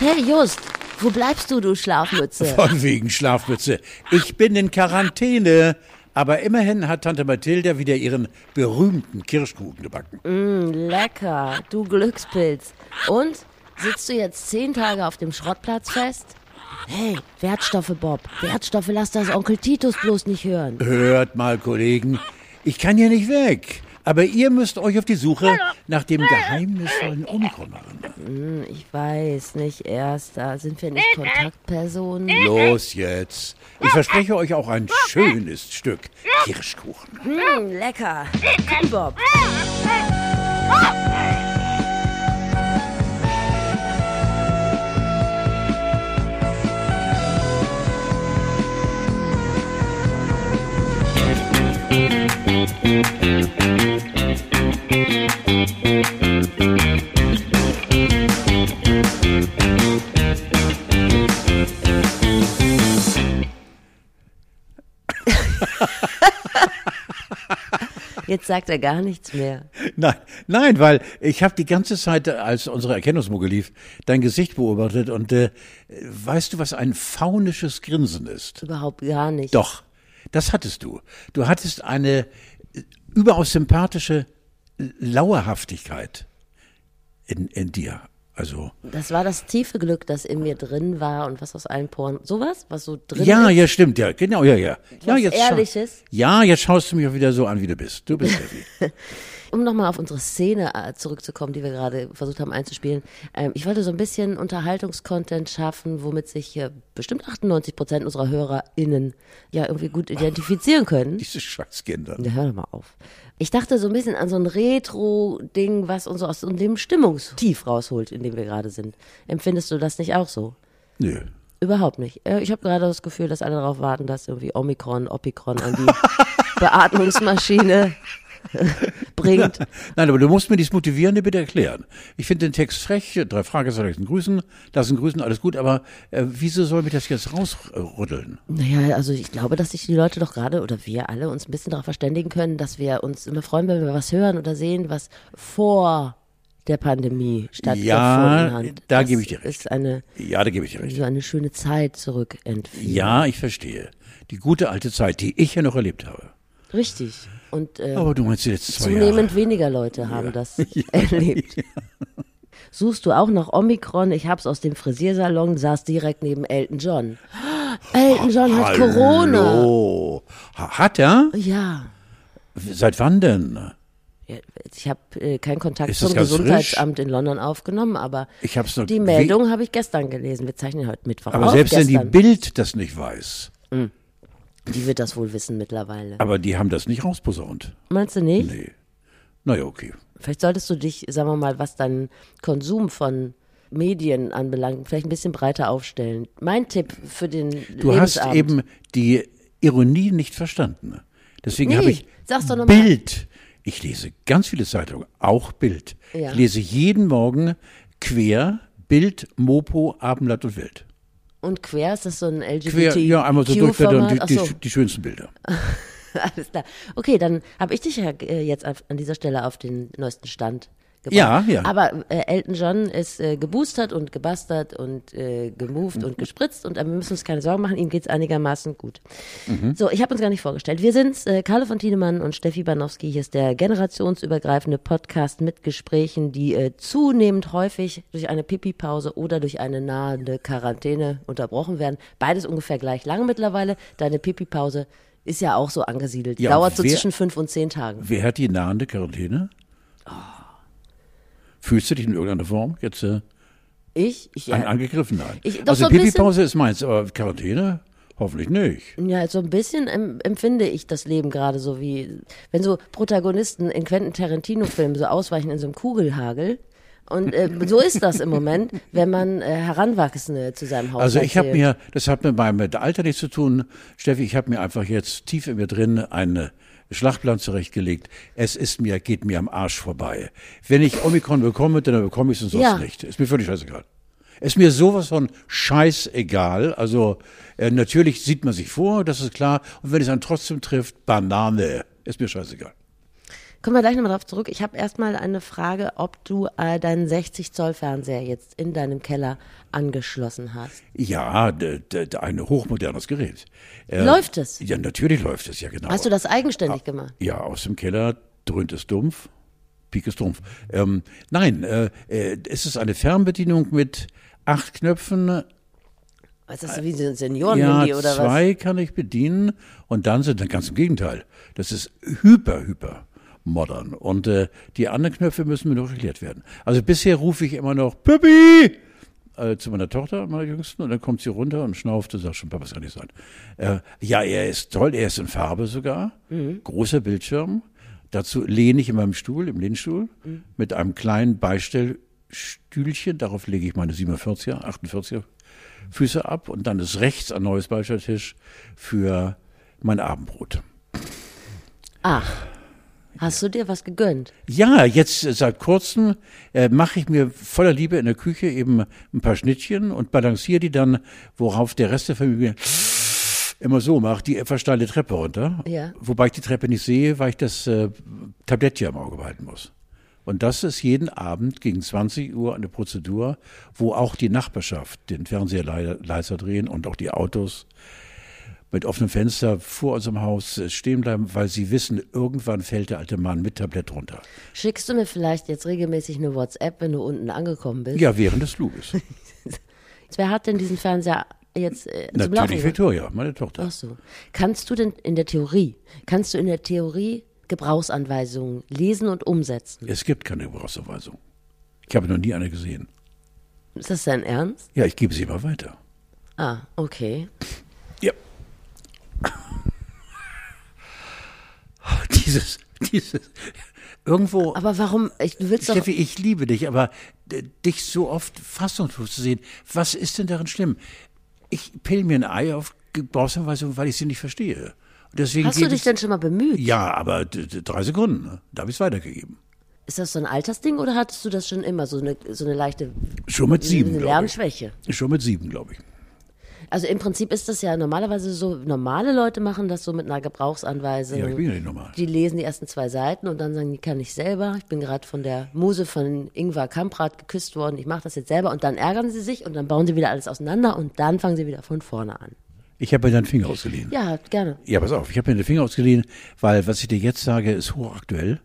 Hey Just, wo bleibst du, du Schlafmütze? Von wegen Schlafmütze. Ich bin in Quarantäne. Aber immerhin hat Tante Mathilda wieder ihren berühmten Kirschkuchen gebacken. Mm, lecker, du Glückspilz. Und sitzt du jetzt zehn Tage auf dem Schrottplatz fest? Hey, Wertstoffe, Bob. Wertstoffe, lass das Onkel Titus bloß nicht hören. Hört mal, Kollegen. Ich kann ja nicht weg. Aber ihr müsst euch auf die Suche nach dem geheimnisvollen Omikron machen. Hm, ich weiß nicht, Erster. Sind wir nicht Kontaktpersonen? Los jetzt. Ich verspreche euch auch ein schönes Stück Kirschkuchen. Hm, lecker. Bob. Jetzt sagt er gar nichts mehr. Nein, nein, weil ich habe die ganze Zeit, als unsere Erkennungsmucke lief, dein Gesicht beobachtet und äh, weißt du, was ein faunisches Grinsen ist? Überhaupt gar nicht. Doch, das hattest du. Du hattest eine überaus sympathische Lauerhaftigkeit in, in dir. Also. Das war das tiefe Glück, das in mir drin war und was aus allen Poren. Sowas, was so drin ja, ist. Ja, stimmt, ja, genau, ja, ja. ja was Ehrliches. Ja, jetzt schaust du mich auch wieder so an, wie du bist. Du bist Steffi. Um nochmal auf unsere Szene äh, zurückzukommen, die wir gerade versucht haben einzuspielen. Ähm, ich wollte so ein bisschen Unterhaltungskontent schaffen, womit sich bestimmt 98 Prozent unserer HörerInnen ja irgendwie gut identifizieren können. Diese Scheißkinder. Ja, hör doch mal auf. Ich dachte so ein bisschen an so ein Retro-Ding, was uns aus dem Stimmungstief rausholt, in dem wir gerade sind. Empfindest du das nicht auch so? Nö. Überhaupt nicht. Äh, ich habe gerade das Gefühl, dass alle darauf warten, dass irgendwie Omikron, Opikron an die Beatmungsmaschine bringt. Nein, aber du musst mir dieses Motivierende bitte erklären. Ich finde den Text frech, drei Fragezeichen grüßen, lassen grüßen, alles gut, aber äh, wieso soll mich das jetzt rausrütteln? Naja, also ich glaube, dass sich die Leute doch gerade oder wir alle uns ein bisschen darauf verständigen können, dass wir uns immer freuen, wenn wir was hören oder sehen, was vor der Pandemie stattgefunden ja, hat. da gebe ich dir recht. Ist eine, Ja, da gebe ich dir recht. so eine schöne Zeit zurück entfiel. Ja, ich verstehe. Die gute alte Zeit, die ich ja noch erlebt habe. Richtig. Und äh, Aber du meinst letzten zwei zunehmend Jahre. weniger Leute haben das erlebt. Suchst du auch nach Omikron? Ich hab's aus dem Frisiersalon, saß direkt neben Elton John. Elton John hat Corona. Hallo. Ha- Hat er? Ja. Seit wann denn? Ja, Ich habe äh, keinen Kontakt zum Gesundheitsamt in London aufgenommen, aber die Meldung habe ich gestern gelesen. Wir zeichnen heute Mittwoch Aber auf. selbst wenn die gestern. Bild das nicht weiß, die wird das wohl wissen mittlerweile. aber die haben das nicht rausposaunt. Meinst du nicht? Nee. Naja, okay. Vielleicht solltest du dich, sagen wir mal, was deinen Konsum von Medien anbelangt, vielleicht ein bisschen breiter aufstellen. Mein Tipp für den Du hast eben die Ironie nicht verstanden. Deswegen Nee, habe ich. Bild. Ich lese ganz viele Zeitungen, auch Bild. Ja. Ich lese jeden Morgen quer Bild, Mopo, Abendblatt und Welt. Und quer ist das so ein LGBT Quer, ja, einmal so durchblättern, die, die, die schönsten Bilder. alles klar. Okay, dann habe ich dich ja äh, jetzt auf, an dieser Stelle auf den neuesten Stand gebracht. Ja, ja. Aber äh, Elton John ist äh, geboostert und gebastert und äh, gemoved und gespritzt und äh, wir müssen uns keine Sorgen machen, ihm geht's einigermaßen gut. Mhm. So, ich habe uns gar nicht vorgestellt. Wir sind äh, Carlo von Tiedemann und Steffi Banowski. Hier ist der generationsübergreifende Podcast mit Gesprächen, die äh, zunehmend häufig durch eine Pipi-Pause oder durch eine nahende Quarantäne unterbrochen werden. Beides ungefähr gleich lang mittlerweile. Deine Pipi-Pause ist ja auch so angesiedelt. Ja, Dauert so wer- zwischen fünf und zehn Tagen. Wer hat die nahende Quarantäne? Fühlst du dich in irgendeiner Form jetzt äh, Ich? ich an, ja, angegriffen? Nein. Ich- also so Pipi-Pause ist meins, aber Quarantäne? Hoffentlich nicht. Ja, so ein bisschen em empfinde ich das Leben gerade so wie, wenn so Protagonisten in Quentin Tarantino-Filmen so ausweichen in so einem Kugelhagel. Und äh, so ist das im Moment, wenn man äh, Heranwachsende zu seinem Haus Also ich habe mir, das hat mit meinem Alter nichts zu tun, Steffi, ich habe mir einfach jetzt tief in mir drin einen Schlachtplan zurechtgelegt. Es ist mir, geht mir am Arsch vorbei. Wenn ich Omikron bekomme, dann bekomme ich es und sonst Ja. nicht. Ist mir völlig scheißegal. Ist mir sowas von scheißegal. Also äh, natürlich sieht man sich vor, das ist klar. Und wenn es einen trotzdem trifft, Banane. Ist mir scheißegal. Kommen wir gleich nochmal drauf zurück. Ich habe erstmal eine Frage, ob du äh, deinen 60 Zoll Fernseher jetzt in deinem Keller angeschlossen hast. Ja, ein hochmodernes Gerät. Äh, Läuft es? Ja, natürlich läuft es, ja genau. Hast du das eigenständig gemacht? Ja, aus dem Keller dröhnt es dumpf, piek es dumpf. Ähm, nein, äh, äh, es ist eine Fernbedienung mit acht Knöpfen. Was ist das wie so ein Ja, Seniorenhandy oder was? zwei kann ich bedienen und dann sind ganz im Gegenteil. Das ist hyper, hyper modern. Und äh, die anderen Knöpfe müssen mir noch erklärt werden. Also bisher rufe ich immer noch Pippi äh, zu meiner Tochter, meiner Jüngsten, und dann kommt sie runter und schnauft und sagt schon, Papa, das kann nicht sein. Äh, ja, er ist toll, er ist in Farbe sogar, großer Bildschirm. Dazu lehne ich in meinem Stuhl, im Lehnstuhl, mit einem kleinen Beistellstühlchen. Darauf lege ich meine 47er, 48er Füße ab und dann ist rechts ein neues Beistelltisch für mein Abendbrot. Ach, hast du dir was gegönnt? Ja, jetzt äh, seit kurzem äh, mache ich mir voller Liebe in der Küche eben ein paar Schnittchen und balanciere die dann, worauf der Rest der Familie immer so macht, die etwas steile Treppe runter. Ja. Wobei ich die Treppe nicht sehe, weil ich das äh, Tablett hier im Auge behalten muss. Und das ist jeden Abend gegen 20 Uhr eine Prozedur, wo auch die Nachbarschaft den Fernseher lei- leiser drehen und auch die Autos mit offenem Fenster vor unserem Haus äh, stehen bleiben, weil sie wissen, irgendwann fällt der alte Mann mit Tablett runter. Schickst du mir vielleicht jetzt regelmäßig eine WhatsApp, wenn du unten angekommen bist? Ja, während des Fluges. Wer hat denn diesen Fernseher jetzt äh, zum Laufen Natürlich gebracht? Victoria, meine Tochter. Ach so. Kannst du denn in der Theorie, kannst du in der Theorie Gebrauchsanweisungen lesen und umsetzen? Es gibt keine Gebrauchsanweisung. Ich habe noch nie eine gesehen. Ist das dein Ernst? Ja, ich gebe sie mal weiter. Ah, okay. Dieses, dieses, irgendwo, Aber warum? Ich, du willst doch. Steffi, ich liebe dich, aber äh, dich so oft fassungslos zu sehen, was ist denn darin schlimm? Ich pille mir ein Ei auf Gebrauchsanweisung, weil ich sie nicht verstehe. Deswegen Hast du dich ich- denn schon mal bemüht? Ja, aber drei Sekunden, ne? da habe ich es weitergegeben. Ist das so ein Altersding oder hattest du das schon immer, so eine, so eine leichte Schon mit sieben, eine Lernschwäche? Schon mit sieben, glaube ich. Also im Prinzip ist das ja normalerweise so, normale Leute machen das so mit einer Gebrauchsanweisung. Ja, ich bin ja nicht normal. Die lesen die ersten zwei Seiten und dann sagen, die kann ich selber. Ich bin gerade von der Muse von Ingvar Kamprad geküsst worden. Ich mache das jetzt selber. Und dann ärgern sie sich und dann bauen sie wieder alles auseinander und dann fangen sie wieder von vorne an. Ich habe mir deinen Finger ausgeliehen. Ja, gerne. Ja, pass auf, ich habe mir den Finger ausgeliehen, weil was ich dir jetzt sage, ist hochaktuell.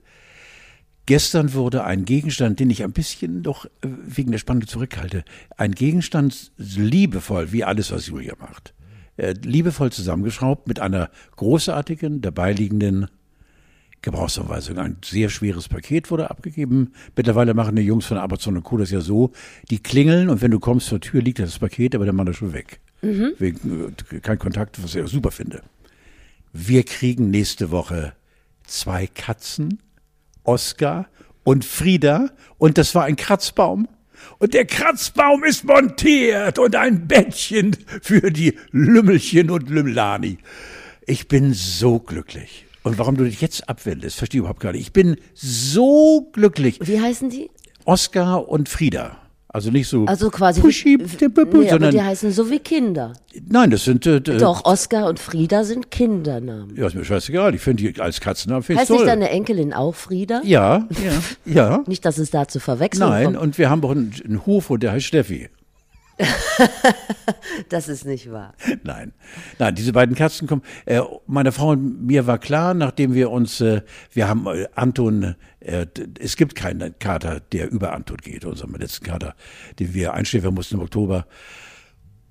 Gestern wurde ein Gegenstand, den ich ein bisschen doch äh, wegen der Spannung zurückhalte, ein Gegenstand liebevoll, wie alles, was Julia macht, äh, liebevoll zusammengeschraubt mit einer großartigen, dabeiliegenden Gebrauchsanweisung. Ein sehr schweres Paket wurde abgegeben. Mittlerweile machen die Jungs von Amazon und Co. das ja so, die klingeln und wenn du kommst zur Tür, liegt das Paket, aber der Mann ist schon weg. Wegen äh, kein Kontakt, was ich auch super finde. Wir kriegen nächste Woche zwei Katzen, Oscar und Frieda, und das war ein Kratzbaum. Und der Kratzbaum ist montiert und ein Bettchen für die Lümmelchen und Lümmelani. Ich bin so glücklich. Und warum du dich jetzt abwendest, verstehe ich überhaupt gar nicht. Ich bin so glücklich. Wie heißen die? Oscar und Frieda. Also nicht so Also quasi. pushy, nee, aber die sondern heißen so wie Kinder. nein, das sind äh, Doch, Oskar und Frieda sind Kindernamen. Ja, ist mir scheißegal. Ich finde die als Katzennamen finde ich Heißt nicht toll. deine Enkelin auch Frieda? ja, ja, ja. Nicht, dass es da zu verwechseln Nein, kommt. und wir haben auch einen, einen Hofhund, der heißt Steffi. Das ist nicht wahr. Nein, nein, diese beiden Katzen kommen. Äh, meine Frau und mir war klar, nachdem wir uns, äh, wir haben äh, Anton, äh, es gibt keinen Kater, der über Anton geht, unserem letzten Kater, den wir einschläfern mussten im Oktober.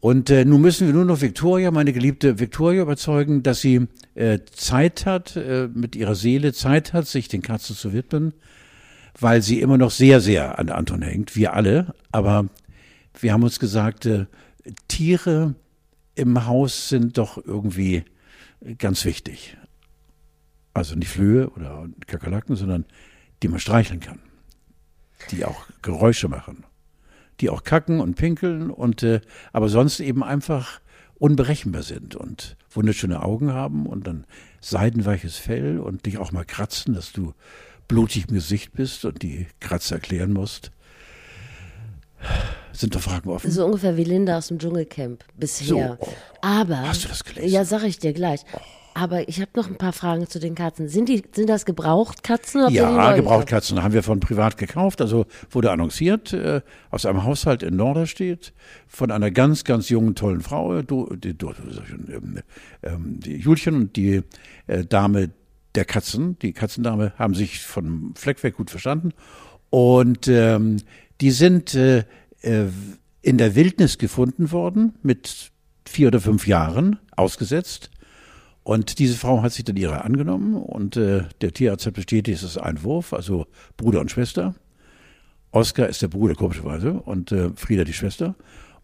Und äh, nun müssen wir nur noch Victoria, meine geliebte Victoria, überzeugen, dass sie äh, Zeit hat, mit ihrer Seele Zeit hat, sich den Katzen zu widmen, weil sie immer noch sehr, sehr an Anton hängt, wir alle. Aber wir haben uns gesagt, äh, Tiere im Haus sind doch irgendwie ganz wichtig. Also nicht Flöhe oder Kakerlaken, sondern die man streicheln kann. Die auch Geräusche machen. Die auch kacken und pinkeln und äh, aber sonst eben einfach unberechenbar sind und wunderschöne Augen haben und dann seidenweiches Fell und dich auch mal kratzen, dass du blutig im Gesicht bist und die Kratzer erklären musst. Sind da Fragen offen? So ungefähr wie Linda aus dem Dschungelcamp bisher. So, oh. Aber. Hast du das gelesen? Ja, sag ich dir gleich. Aber ich habe noch ein paar Fragen zu den Katzen. Sind, die, sind das Gebrauchtkatzen? Oder Ja, Gebrauchtkatzen haben wir von privat gekauft, also wurde annonciert, äh, aus einem Haushalt in Norderstedt, von einer ganz, ganz jungen, tollen Frau, du, die, du, ähm, ähm, die Julchen und die äh, Dame der Katzen, die Katzendame, haben sich von Fleck weg gut verstanden. Und ähm, die sind äh, äh, in der Wildnis gefunden worden, mit vier oder fünf Jahren ausgesetzt. Und diese Frau hat sich dann ihrer angenommen und äh, der Tierarzt hat bestätigt, es ist ein Wurf, also Bruder und Schwester. Oskar ist der Bruder, komischerweise, und äh, Frieda die Schwester.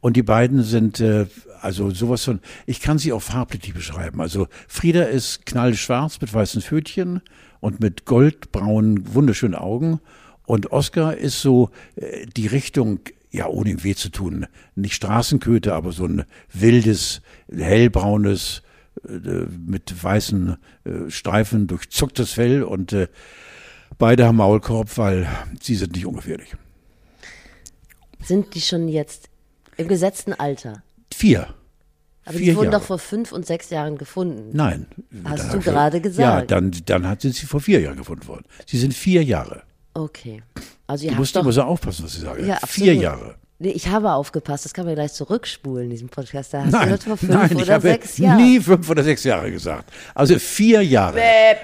Und die beiden sind äh, also sowas von, ich kann sie auch farblich beschreiben. Also Frieda ist knallschwarz mit weißen Pfötchen und mit goldbraunen, wunderschönen Augen. Und Oskar ist so äh, die Richtung, ja, ohne ihm weh zu tun, nicht Straßenköter, aber so ein wildes, hellbraunes, äh, mit weißen äh, Streifen durchzucktes Fell und äh, beide haben Maulkorb, weil sie sind nicht ungefährlich. Sind die schon jetzt im gesetzten Alter? Vier. Aber die wurden Jahre. doch vor fünf und sechs Jahren gefunden. Nein. Hast du gerade gesagt. Ja, dann, dann hat, sind sie vor vier Jahren gefunden worden. Sie sind vier Jahre. Okay. Also ihr Du musst doch. immer so aufpassen, was ich sage. Ja, vier. Jahre. Nee, ich habe aufgepasst, das kann man gleich zurückspulen, diesen Podcast. Da hast Nein, du fünf nein, ich oder habe sechs Jahren. nie fünf oder sechs Jahre gesagt. Also vier Jahre.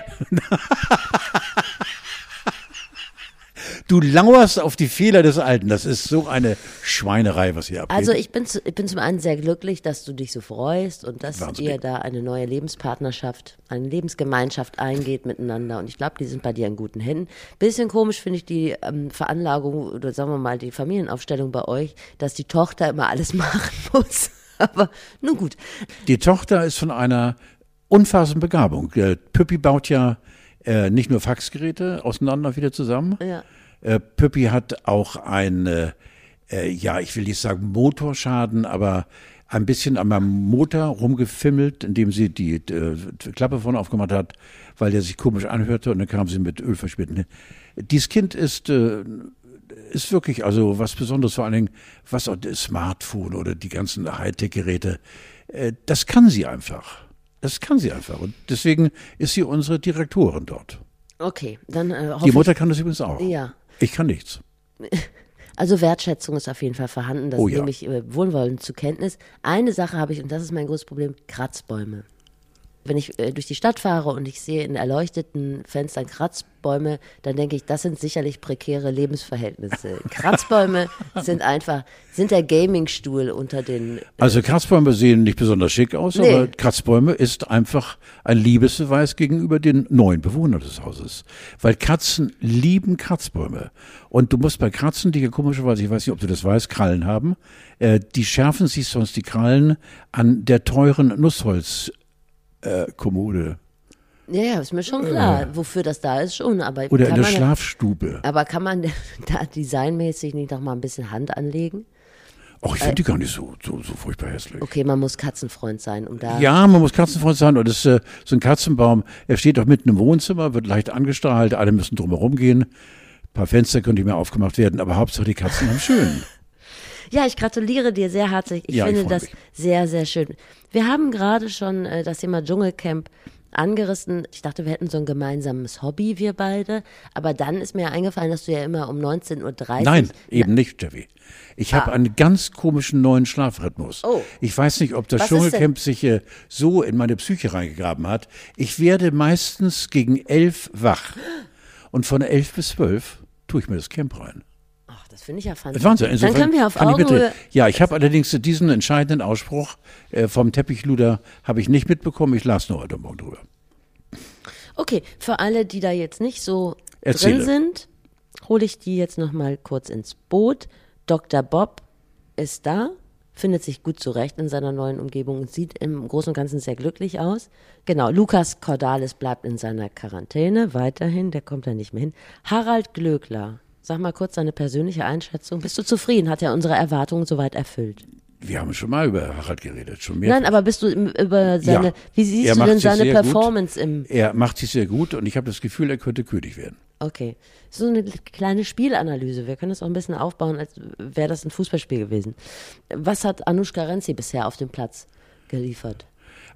Du lauerst auf die Fehler des Alten. Das ist so eine Schweinerei, was hier abgeht. Also ich bin, zu, ich bin zum einen sehr glücklich, dass du dich so freust und dass Wahnsinnig. ihr da eine neue Lebenspartnerschaft, eine Lebensgemeinschaft eingeht miteinander. Und ich glaube, die sind bei dir in guten Händen. Bisschen komisch finde ich die ähm, Veranlagung oder sagen wir mal die Familienaufstellung bei euch, dass die Tochter immer alles machen muss. Aber nun gut. Die Tochter ist von einer unfassenden Begabung. Äh, Püppi baut ja äh, nicht nur Faxgeräte auseinander wieder zusammen. Ja. Äh, Püppi hat auch ein, äh, ja, ich will nicht sagen Motorschaden, aber ein bisschen an meinem Motor rumgefimmelt, indem sie die, äh, Klappe vorne aufgemacht hat, weil der sich komisch anhörte und dann kam sie mit Öl verschmitten. Dieses Kind ist äh, ist wirklich also was Besonderes, vor allen Dingen was auch das Smartphone oder die ganzen Hightech-Geräte, äh, das kann sie einfach. Das kann sie einfach. Und deswegen ist sie unsere Direktorin dort. Okay, dann äh, hoffe Die Mutter kann das übrigens auch. ja. Ich kann nichts. Also Wertschätzung ist auf jeden Fall vorhanden, das Oh ja. nehme ich äh, wohlwollend zur Kenntnis. Eine Sache habe ich, und das ist mein größtes Problem, Kratzbäume. Wenn ich äh, durch die Stadt fahre und ich sehe in erleuchteten Fenstern Kratzbäume, dann denke ich, das sind sicherlich prekäre Lebensverhältnisse. Kratzbäume sind einfach, sind der Gamingstuhl unter den Also Kratzbäume sehen nicht besonders schick aus, Nee. aber Kratzbäume ist einfach ein Liebesbeweis gegenüber den neuen Bewohnern des Hauses. Weil Katzen lieben Kratzbäume. Und du musst bei Katzen, die ja komischerweise, ich weiß nicht, ob du das weißt, Krallen haben, äh, die schärfen sich sonst die Krallen an der teuren Nussholz. Äh, Kommode Ja, ja, ist mir schon klar, wofür das da ist schon, aber Äh. oder in der man, Schlafstube. aber kann man da designmäßig nicht noch mal ein bisschen Hand anlegen? Ach, ich finde die gar nicht so, so, so furchtbar hässlich. Okay, man muss Katzenfreund sein, um da Ja, man muss Katzenfreund sein und das ist äh, so ein Katzenbaum. Er steht doch mitten im Wohnzimmer, wird leicht angestrahlt, alle müssen drumherum gehen. Ein paar Fenster nicht mehr aufgemacht werden, aber Hauptsache die Katzen haben schön. Ja, ich gratuliere dir sehr herzlich. Ich Ja, ich finde freu das mich. sehr, sehr schön. Wir haben gerade schon äh, das Thema Dschungelcamp angerissen. Ich dachte, wir hätten so ein gemeinsames Hobby, wir beide. Aber dann ist mir eingefallen, dass du ja immer um 19.30 Uhr. Nein, eben nicht, Jeffy. Ich habe einen ganz komischen neuen Schlafrhythmus. Ah. Oh. Ich weiß nicht, ob das Was? Dschungelcamp sich äh, so in meine Psyche reingegraben hat. Ich werde meistens gegen elf wach. Und von elf bis zwölf tue ich mir das Camp rein. Das finde ich ja fantastisch. Wahnsinn. Dann Insofern können wir auf Augenhöhe. Ja, ich habe allerdings diesen entscheidenden Ausspruch äh, vom Teppichluder habe ich nicht mitbekommen. Ich las nur heute Morgen drüber. Okay, für alle, die da jetzt nicht so Erzähle. drin sind, hole ich die jetzt noch mal kurz ins Boot. Dr. Bob ist da, findet sich gut zurecht in seiner neuen Umgebung und sieht im Großen und Ganzen sehr glücklich aus. Genau, Lukas Cordalis bleibt in seiner Quarantäne weiterhin, der kommt da nicht mehr hin. Harald Glöckler, sag mal kurz deine persönliche Einschätzung. Bist du zufrieden? Hat er unsere Erwartungen soweit erfüllt? Wir haben schon mal über Harald geredet, schon mehr. Nein, aber bist du über seine, Ja, wie siehst er du denn seine sehr gut. Performance im, Er macht sich sehr gut und ich habe das Gefühl, er könnte König werden. Okay. So eine kleine Spielanalyse. Wir können das auch ein bisschen aufbauen, als wäre das ein Fußballspiel gewesen. Was hat Anushka Renzi bisher auf dem Platz geliefert?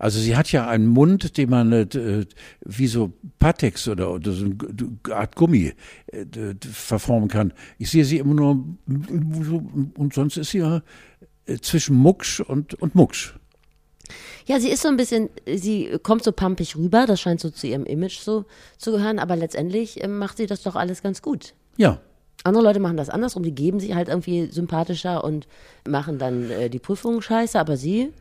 Also sie hat ja einen Mund, den man äh, wie so Patex oder, oder so eine Art Gummi äh, verformen kann. Ich sehe sie immer nur und sonst ist sie ja äh, zwischen Mucksch und, und Mucksch. Ja, sie ist so ein bisschen, sie kommt so pampig rüber, das scheint so zu ihrem Image so zu gehören, aber letztendlich äh, macht sie das doch alles ganz gut. Ja. Andere Leute machen das andersrum, die geben sich halt irgendwie sympathischer und machen dann äh, die Prüfungen scheiße, aber sie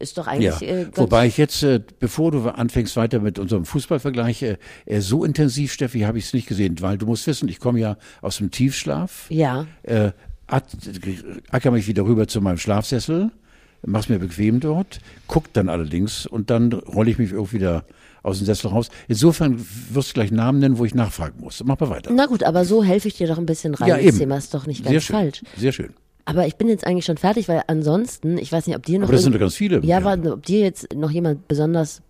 ist doch eigentlich. Ja. Äh, Wobei ich jetzt, äh, bevor du anfängst weiter mit unserem Fußballvergleich, äh, äh so intensiv, Steffi, habe ich es nicht gesehen, weil du musst wissen, ich komme ja aus dem Tiefschlaf. Ja. Äh, acker mich wieder rüber zu meinem Schlafsessel, mach's mir bequem dort, guck dann allerdings und dann rolle ich mich auch wieder aus dem Sessel raus. Insofern wirst du gleich Namen nennen, wo ich nachfragen muss. Mach mal weiter. Na gut, aber so helfe ich dir doch ein bisschen rein. Ja, eben. Das Thema ist doch nicht ganz Sehr schön. falsch. Sehr schön. Aber ich bin jetzt eigentlich schon fertig, weil ansonsten, ich weiß nicht, ob dir noch. Aber das sind ganz viele. Ja, aber ob dir jetzt noch jemand besonders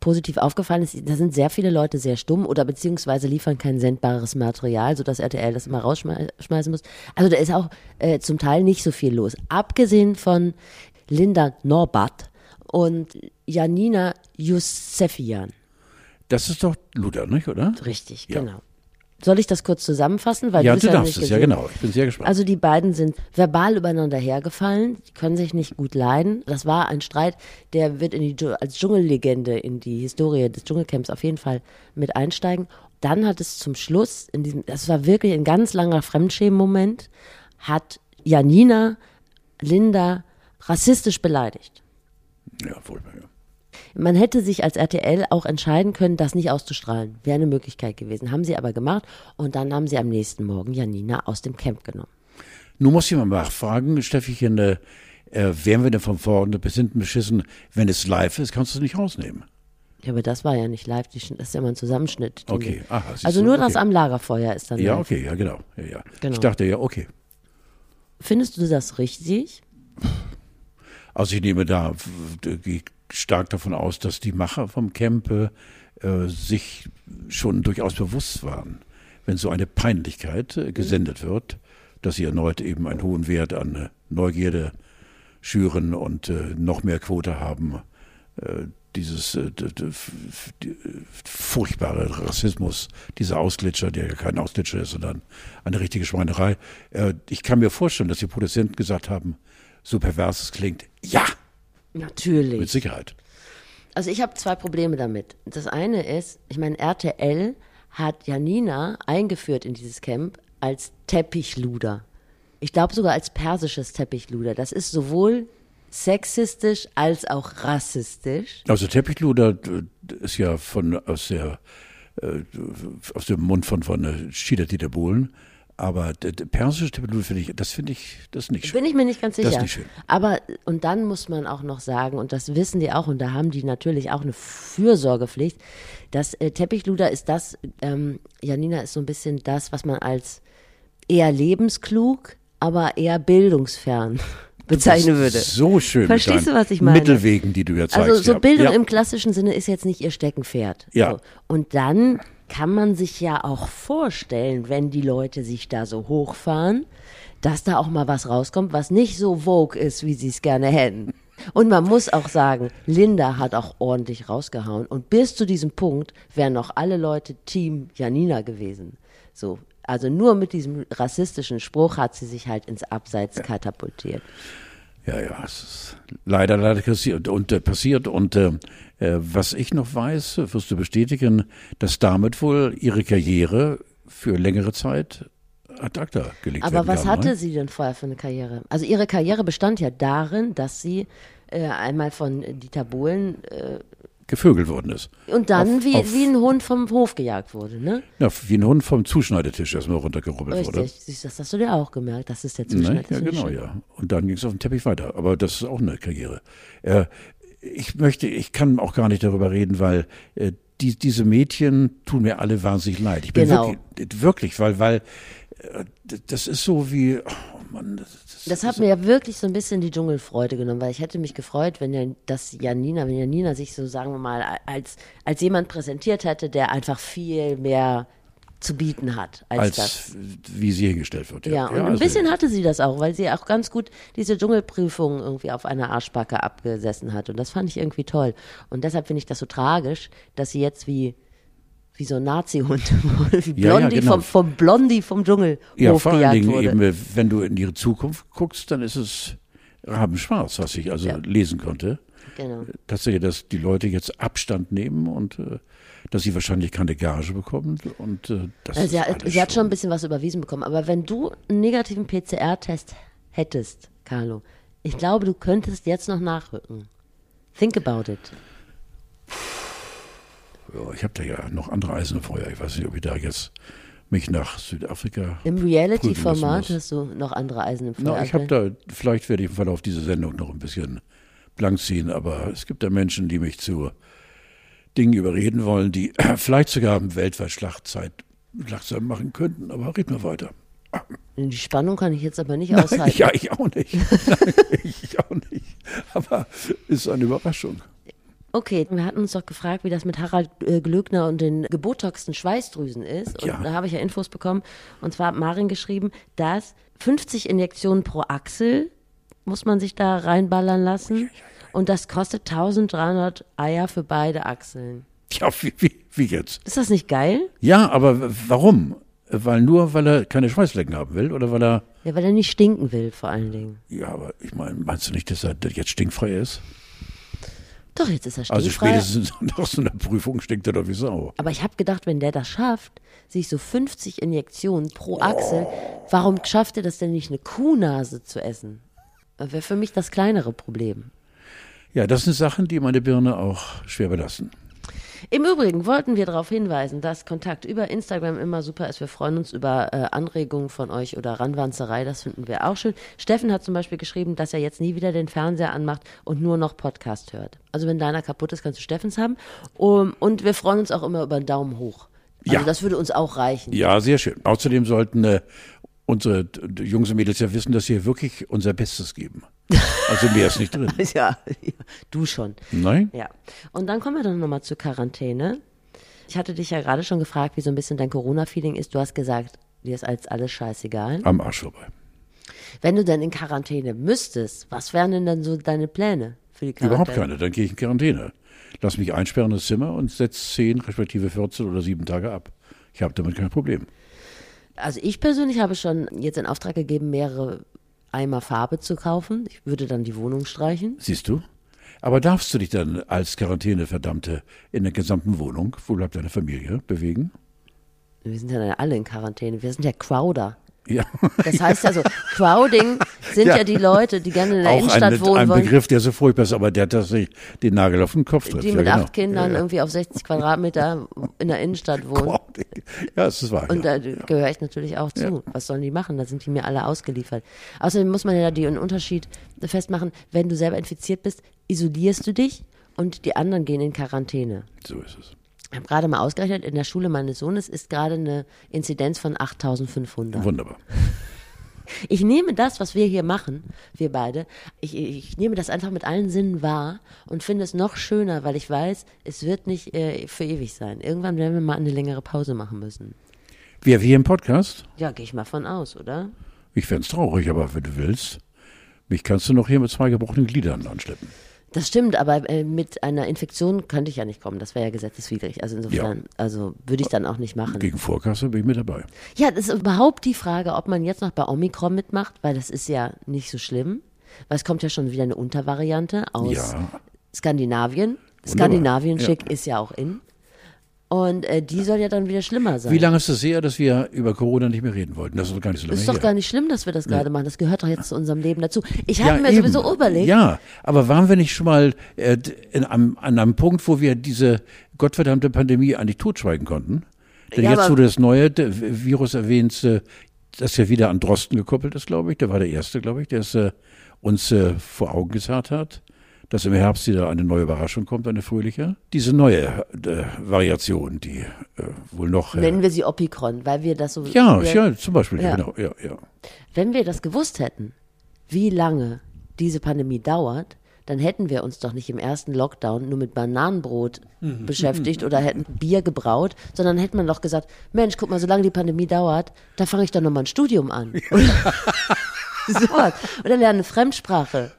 positiv aufgefallen ist, da sind sehr viele Leute sehr stumm oder beziehungsweise liefern kein sendbares Material, sodass RTL das immer rausschmeißen muss. Also da ist auch äh, zum Teil nicht so viel los. Abgesehen von Linda Norbat und Janina Yusefian. Das ist doch Luther, nicht, oder? Richtig, Ja. genau. Soll ich das kurz zusammenfassen? Weil Ja, du du es darfst es, ja gesehen genau. Ich bin sehr gespannt. also die beiden sind verbal übereinander hergefallen, die können sich nicht gut leiden. Das war ein Streit, der wird in die, als Dschungellegende in die Historie des Dschungelcamps auf jeden Fall mit einsteigen. Dann hat es zum Schluss, in diesem, das war wirklich ein ganz langer Fremdschämen-Moment, hat Janina Linda rassistisch beleidigt. ja, wohl. Ja. Man hätte sich als RTL auch entscheiden können, das nicht auszustrahlen. Wäre eine Möglichkeit gewesen. Haben sie aber gemacht und dann haben sie am nächsten Morgen Janina aus dem Camp genommen. Nun muss ich mal nachfragen, Steffichen, äh, wären wir denn von vorne bis hinten beschissen, wenn es live ist, kannst du es nicht rausnehmen. Ja, aber das war ja nicht live, das ist ja mal ein Zusammenschnitt. Okay, aha, Also nur okay. das am Lagerfeuer ist dann Ja, live. okay, ja, genau. Ja, ja. Genau. Ich dachte ja, okay. Findest du das richtig? Also ich nehme da stark davon aus, dass die Macher vom Camp äh, sich schon durchaus bewusst waren, wenn so eine Peinlichkeit äh, gesendet wird, dass sie erneut eben einen hohen Wert an äh, Neugierde schüren und äh, noch mehr Quote haben. Äh, dieses äh, furchtbare Rassismus, dieser Ausglitscher, der ja kein Ausglitscher ist, sondern eine richtige Schweinerei. Äh, ich kann mir vorstellen, dass die Produzenten gesagt haben, so pervers es klingt, ja, mit Natürlich. Sicherheit. Also ich habe zwei Probleme damit. Das eine ist, ich meine, RTL hat Janina eingeführt in dieses Camp als Teppichluder. Ich glaube sogar als persisches Teppichluder. Das ist sowohl sexistisch als auch rassistisch. Also Teppichluder äh, ist ja von aus der äh, aus dem Mund von von äh, Schieder Dieter Bohlen, aber persische Teppichluder finde ich, das finde ich, das nicht schön. Bin ich mir nicht ganz Das ist sicher. nicht schön. Aber, und dann muss man auch noch sagen, und das wissen die auch, und da haben die natürlich auch eine Fürsorgepflicht, das äh, Teppichluder ist das, ähm, Janina ist so ein bisschen das, was man als eher lebensklug, aber eher bildungsfern bezeichnen würde. So schön. Verstehst du, was ich meine? Mittelwegen, die du ja zeigst. Also so. Bildung ja. im klassischen Sinne ist jetzt nicht ihr Steckenpferd. Ja. So. Und dann kann man sich ja auch vorstellen, wenn die Leute sich da so hochfahren, dass da auch mal was rauskommt, was nicht so vogue ist, wie sie es gerne hätten. Und man muss auch sagen, Linda hat auch ordentlich rausgehauen. Und bis zu diesem Punkt wären noch alle Leute Team Janina gewesen. So. Also nur mit diesem rassistischen Spruch hat sie sich halt ins Abseits katapultiert. Ja, ja, es ist leider, leider passiert und äh, passiert. Und äh, was ich noch weiß, äh, wirst du bestätigen, dass damit wohl ihre Karriere für längere Zeit ad acta gelegt Aber was kann, hatte ne? sie denn vorher für eine Karriere? Also ihre Karriere bestand ja darin, dass sie äh, einmal von Dieter Bohlen äh, Gevögelt worden ist. und dann Auf- wie, auf- wie ein Hund vom Hof gejagt wurde, ne? Ja, wie ein Hund vom Zuschneidetisch erstmal runtergerubbelt wurde. Richtig. Siehst, du, Das hast du dir auch gemerkt, das ist der Ne? Ja, Das finde ich genau, ja. Und dann ging es auf den Teppich weiter. Aber das ist auch eine Karriere. Äh, ich möchte, ich kann auch gar nicht darüber reden, weil äh, die, diese Mädchen tun mir alle wahnsinnig leid. Ich bin Genau. wirklich, wirklich, weil, weil äh, das ist so wie, oh Mann, das, Das hat mir ja wirklich so ein bisschen die Dschungelfreude genommen, weil ich hätte mich gefreut, wenn ja, dass Janina, wenn Janina sich so, sagen wir mal, als, als jemand präsentiert hätte, der einfach viel mehr zu bieten hat als, als das. wie sie hingestellt wird. Ja, und ein also- bisschen hatte sie das auch, weil sie auch ganz gut diese Dschungelprüfung irgendwie auf einer Arschbacke abgesessen hat. Und das fand ich irgendwie toll. Und deshalb finde ich das so tragisch, dass sie jetzt wie, wie so ein Nazi-Hund, wie Blondie Ja, ja, genau. vom, vom Blondie vom Dschungel Ja, vor allen Dingen wurde. eben, wenn du in ihre Zukunft guckst, dann ist es rabenschwarz, was ich also Ja. lesen konnte. Genau. Tatsächlich, dass die Leute jetzt Abstand nehmen und äh, dass sie wahrscheinlich keine Gage bekommen. Und äh, das Also sie, hat, sie hat schon ein bisschen was überwiesen bekommen. Aber wenn du einen negativen PCR-Test hättest, Carlo, ich glaube, du könntest jetzt noch nachrücken. Think about it. Ja, ich habe da ja noch andere Eisen im Feuer. Ich weiß nicht, ob ich da jetzt mich nach Südafrika. Im Reality-Format hast du noch andere Eisen im Feuer. Na, ich habe da, vielleicht werde ich im Verlauf dieser Sendung noch ein bisschen blank ziehen, aber es gibt da Menschen, die mich zu Dingen überreden wollen, die vielleicht sogar weltweit Schlachtzeit, Schlachtzeit machen könnten. Aber red mal weiter. Die Spannung kann ich jetzt aber nicht aushalten. Ja, ich auch nicht. ich auch nicht. Aber ist eine Überraschung. Okay, wir hatten uns doch gefragt, wie das mit Harald äh, Glöckner und den gebotoxten Schweißdrüsen ist. Und Ja. da habe ich ja Infos bekommen. Und zwar hat Marin geschrieben, dass 50 Injektionen pro Achsel muss man sich da reinballern lassen. Und das kostet 1300 Eier für beide Achseln. Ja, wie, wie, wie jetzt? Ist das nicht geil? Ja, aber warum? Weil nur, weil er keine Schweißflecken haben will oder weil er. Ja, weil er nicht stinken will, vor allen Dingen. Ja, aber ich meine, meinst du nicht, dass er jetzt stinkfrei ist? Doch, jetzt ist er Also stinkfrei. spätestens nach so einer Prüfung stinkt er doch wie Sau. Aber ich habe gedacht, wenn der das schafft, sich so 50 Injektionen pro Achsel, warum schafft er das denn nicht, eine Kuhnase zu essen? Das wäre für mich das kleinere Problem. Ja, das sind Sachen, die meine Birne auch schwer belasten. Im Übrigen wollten wir darauf hinweisen, dass Kontakt über Instagram immer super ist. Wir freuen uns über äh, Anregungen von euch oder Ranwanzerei, das finden wir auch schön. Steffen hat zum Beispiel geschrieben, dass er jetzt nie wieder den Fernseher anmacht und nur noch Podcast hört. Also wenn deiner kaputt ist, kannst du Steffens haben. Um, und wir freuen uns auch immer über einen Daumen hoch. Also Ja. das würde uns auch reichen. Ja, sehr schön. Außerdem sollten äh, unsere Jungs und Mädels ja wissen, dass wir wirklich unser Bestes geben. Also mehr ist nicht drin. Ja, du schon. Nein? Ja. Und dann kommen wir dann nochmal zur Quarantäne. Ich hatte dich ja gerade schon gefragt, wie so ein bisschen dein Corona-Feeling ist. Du hast gesagt, dir ist als alles scheißegal. Am Arsch vorbei. Wenn du denn in Quarantäne müsstest, was wären denn dann so deine Pläne für die Quarantäne? Überhaupt keine. Dann gehe ich in Quarantäne. Lass mich einsperren ins Zimmer und setze zehn, respektive 14 oder sieben Tage ab. Ich habe damit kein Problem. Also ich persönlich habe schon jetzt in Auftrag gegeben, mehrere Eimer Farbe zu kaufen. Ich würde dann die Wohnung streichen. Siehst du? Aber darfst du dich dann als Quarantäneverdammte in der gesamten Wohnung, wo bleibt deine Familie, bewegen? Wir sind ja alle in Quarantäne. Wir sind ja Crowder. Ja. Das heißt also, Crowding sind ja. Ja. die Leute, die gerne in der Auch Innenstadt ein, wohnen ein wollen. Begriff, der so furchtbar ist, aber der hat tatsächlich den Nagel auf den Kopf trifft. die ja, mit genau. acht Kindern Ja, irgendwie auf 60 Quadratmeter in der Innenstadt wohnen. Wow. Ja, es ist wahr. Und da gehöre ich natürlich auch zu. Was sollen die machen? Da sind die mir alle ausgeliefert. Außerdem muss man ja den Unterschied festmachen, wenn du selber infiziert bist, isolierst du dich und die anderen gehen in Quarantäne. so ist es. Ich habe gerade mal ausgerechnet, in der Schule meines Sohnes ist gerade eine Inzidenz von 8500. Wunderbar. Ich nehme das, was wir hier machen, wir beide, ich, ich nehme das einfach mit allen Sinnen wahr und finde es noch schöner, weil ich weiß, es wird nicht äh, für ewig sein. Irgendwann werden wir mal eine längere Pause machen müssen. Wir, wir im Podcast? Ja, gehe ich mal von aus, oder? Ich fände es traurig, aber wenn du willst, mich kannst du noch hier mit zwei gebrochenen Gliedern anschleppen. Das stimmt, aber äh, mit einer Infektion könnte ich ja nicht kommen. Das wäre ja gesetzeswidrig. Also insofern, also würde ich dann auch nicht machen. Gegen Vorkasse bin ich mit dabei. Ja, das ist überhaupt die Frage, ob man jetzt noch bei Omikron mitmacht, weil das ist ja nicht so schlimm. Weil es kommt ja schon wieder eine Untervariante aus Ja. Skandinavien. Wunderbar. Skandinavien-Schick Ja. ist ja auch in. Und äh, die soll ja dann wieder schlimmer sein. Wie lange ist es her, dass wir über Corona nicht mehr reden wollten? Das ist doch gar nicht so lange ist doch her. gar nicht schlimm, dass wir das gerade machen. Das gehört doch jetzt zu unserem Leben dazu. Ich habe mir eben. sowieso überlegt, Ja, aber waren wir nicht schon mal äh, in einem, an einem Punkt, wo wir diese gottverdammte Pandemie eigentlich totschweigen konnten? Denn Ja, jetzt, wo du das neue Virus erwähnst, äh, das ja wieder an Drosten gekoppelt ist, glaube ich, der war der Erste, glaube ich, der es äh, uns äh, vor Augen gezerrt hat, dass im Herbst wieder eine neue Überraschung kommt, eine fröhliche. Diese neue äh, Variation, die äh, wohl noch... Äh, nennen wir sie Opikron, weil wir das so. ja, wir, ja, zum Beispiel, Ja. ja. genau, ja, ja. Wenn wir das gewusst hätten, wie lange diese Pandemie dauert, dann hätten wir uns doch nicht im ersten Lockdown nur mit Bananenbrot beschäftigt oder hätten Bier gebraut, sondern hätte man doch gesagt, Mensch, guck mal, solange die Pandemie dauert, da fange ich doch nochmal ein Studium an. Sowas. Oder lerne eine Fremdsprache.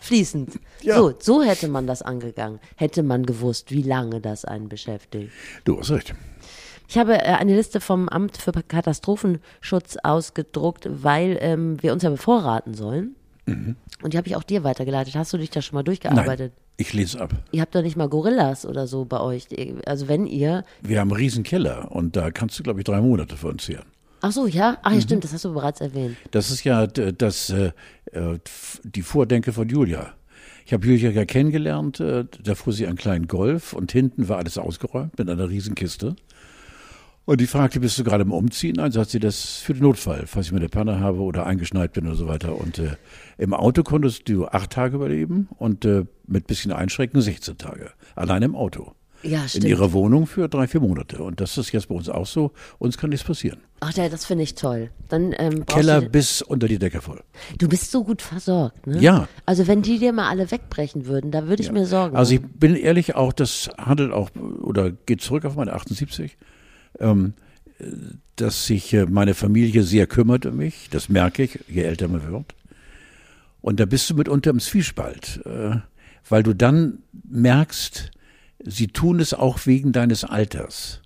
Fließend. Ja. So, so hätte man das angegangen. Hätte man gewusst, wie lange das einen beschäftigt. Du hast recht. Ich habe äh, eine Liste vom Amt für Katastrophenschutz ausgedruckt, weil ähm, wir uns ja bevorraten sollen. Und die habe ich auch dir weitergeleitet. Hast du dich da schon mal durchgearbeitet? Nein, ich lese ab. Ihr habt doch nicht mal Gorillas oder so bei euch. Also wenn ihr. Wir haben einen riesen Keller und da kannst du, glaube ich, drei Monate für uns zehren. Ach so, ja? Ach ja, stimmt, das hast du bereits erwähnt. Das ist ja das, äh, äh, die Vordenke von Julia. Ich habe Julia ja kennengelernt, äh, da fuhr sie einen kleinen Golf und hinten war alles ausgeräumt mit einer riesen Kiste. Und die fragte, bist du gerade im Umziehen? Nein, sagt sie, das für den Notfall, falls ich mal eine Panne habe oder eingeschneit bin oder so weiter. Und äh, im Auto konntest du acht Tage überleben und äh, mit bisschen Einschränken 16 Tage. Allein im Auto. Ja, In ihrer Wohnung für drei, vier Monate. Und das ist jetzt bei uns auch so. Uns kann nichts passieren. Ach ja, das finde ich toll. Dann ähm, Keller bis unter die Decke voll. du bist so gut versorgt, ne? Ja. Also wenn die dir mal alle wegbrechen würden, da würde ich mir Sorgen Also ich machen. bin ehrlich auch, das handelt auch oder geht zurück auf meine 78, ähm, äh, dass sich äh, meine Familie sehr kümmert um mich. Das merke ich, je älter man wird. Und da bist du mitunter im Zwiespalt, äh, weil du dann merkst, sie tun es auch wegen deines Alters.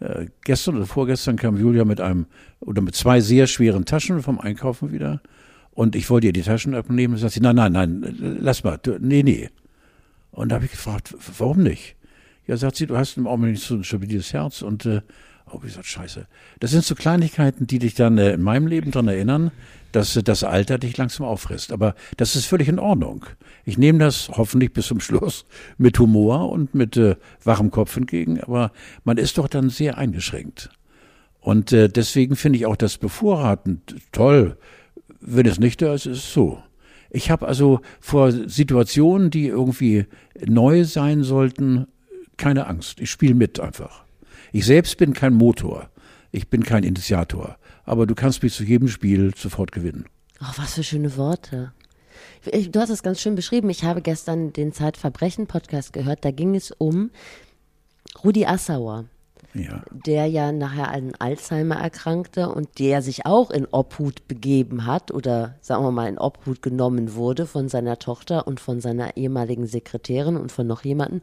Äh, gestern oder vorgestern kam Julia mit einem oder mit zwei sehr schweren Taschen vom Einkaufen wieder. Und ich wollte ihr die Taschen abnehmen. Und sagt sie, nein, nein, nein, lass mal. Du, nee, nee. Und da habe ich gefragt, warum nicht? Ja, sagt sie, du hast im Augenblick so ein stabiles Herz. Und äh, oh, wie gesagt, scheiße. Das sind so Kleinigkeiten, die dich dann äh, in meinem Leben daran erinnern, dass das Alter dich langsam auffrisst. Aber das ist völlig in Ordnung. Ich nehme das hoffentlich bis zum Schluss mit Humor und mit äh, wachem Kopf entgegen. Aber man ist doch dann sehr eingeschränkt. Und äh, deswegen finde ich auch das Bevorraten toll. Wenn es nicht da ist, ist es so. Ich habe also vor Situationen, die irgendwie neu sein sollten, keine Angst. Ich spiele mit einfach. Ich selbst bin kein Motor. Ich bin kein Initiator. Aber du kannst mich zu jedem Spiel sofort gewinnen. Ach, was für schöne Worte. Ich, du hast es ganz schön beschrieben. Ich habe gestern den Zeitverbrechen-Podcast gehört. Da ging es um Rudi Assauer. Ja. der ja nachher an Alzheimer erkrankte und der sich auch in Obhut begeben hat oder sagen wir mal in Obhut genommen wurde von seiner Tochter und von seiner ehemaligen Sekretärin und von noch jemanden,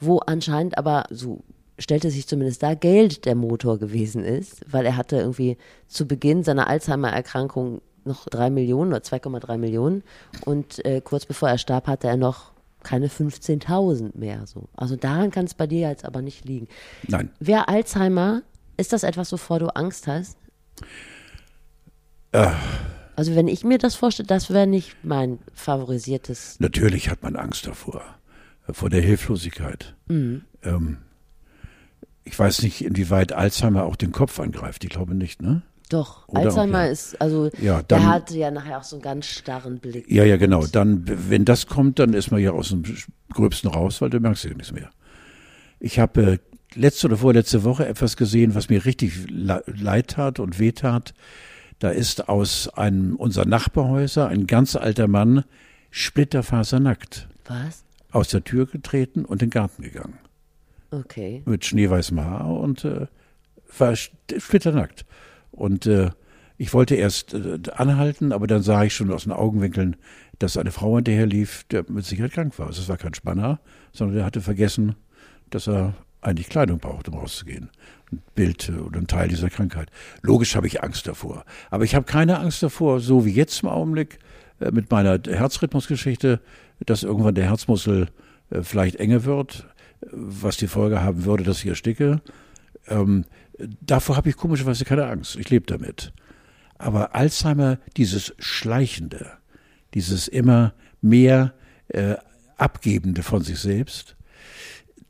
wo anscheinend aber so stellte sich zumindest da Geld der Motor gewesen ist, weil er hatte irgendwie zu Beginn seiner Alzheimer-Erkrankung noch drei Millionen oder 2,3 Millionen und äh, kurz bevor er starb hatte er noch keine 15.000 mehr so. Also daran kann es bei dir jetzt aber nicht liegen. Nein. Wer Alzheimer, ist das etwas, wovor du Angst hast? Also wenn ich mir das vorstelle, das wäre nicht mein favorisiertes. Natürlich hat man Angst davor. Vor der Hilflosigkeit. Ähm, ich weiß nicht, inwieweit Alzheimer auch den Kopf angreift. Ich glaube nicht, ne? Doch, Oder auch, Alzheimer ja. ist, also Ja, der dann- hatte ja nachher auch so einen ganz starren Blick. Ja, ja, genau. Dann, wenn das kommt, dann ist man ja aus dem Gröbsten raus, weil du merkst ja nichts mehr. Ich habe äh, letzte oder vorletzte Woche etwas gesehen, was mir richtig le leid tat und weh tat. Da ist aus einem unserer Nachbarhäuser ein ganz alter Mann splitterfasernackt Was? aus der Tür getreten und in den Garten gegangen. Okay. Mit schneeweißem Haar und äh, war splitternackt. Und äh, ich wollte erst äh, anhalten, aber dann sah ich schon aus den Augenwinkeln, dass eine Frau hinterher lief, der mit Sicherheit krank war. Also es war kein Spanner, sondern der hatte vergessen, dass er eigentlich Kleidung braucht, um rauszugehen. Ein Bild äh, oder ein Teil dieser Krankheit. Logisch habe ich Angst davor. Aber ich habe keine Angst davor, so wie jetzt im Augenblick äh, mit meiner Herzrhythmusgeschichte, dass irgendwann der Herzmuskel äh, vielleicht enger wird, was die Folge haben würde, dass ich ersticke. Ähm, davor habe ich komischerweise keine Angst. Ich lebe damit. Aber Alzheimer, dieses Schleichende, dieses immer mehr äh, Abgebende von sich selbst,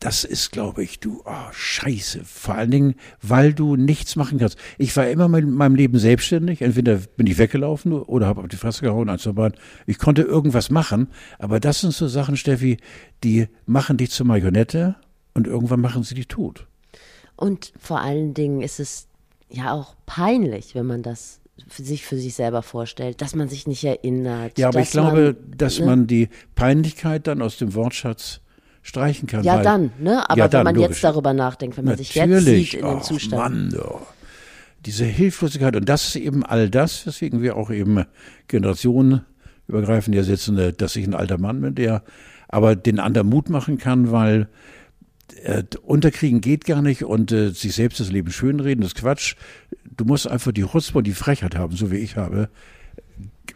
das ist, glaube ich, du, oh, scheiße. Vor allen Dingen, weil du nichts machen kannst. Ich war immer in meinem Leben selbstständig. Entweder bin ich weggelaufen oder habe auf die Fresse gehauen, eins vorbei. Ich konnte irgendwas machen. Aber das sind so Sachen, Steffi, die machen dich zur Marionette und irgendwann machen sie dich tot. Und vor allen Dingen ist es ja auch peinlich, wenn man das für sich für sich selber vorstellt, dass man sich nicht erinnert. Ja, aber ich glaube, man, dass ne? man die Peinlichkeit dann aus dem Wortschatz streichen kann. Ja, dann, ne? Aber Ja, wenn dann, man logisch. jetzt darüber nachdenkt, wenn man sich jetzt Natürlich. sieht in dem Ach, Zustand. Mann, oh. Diese Hilflosigkeit und das ist eben all das, weswegen wir auch eben generationenübergreifend hier sitzen, äh, dass ich ein alter Mann bin, der aber den anderen Mut machen kann, weil äh, unterkriegen geht gar nicht und äh, sich selbst das Leben schönreden, das ist Quatsch. Du musst einfach die Chutzpe und die Frechheit haben, so wie ich habe,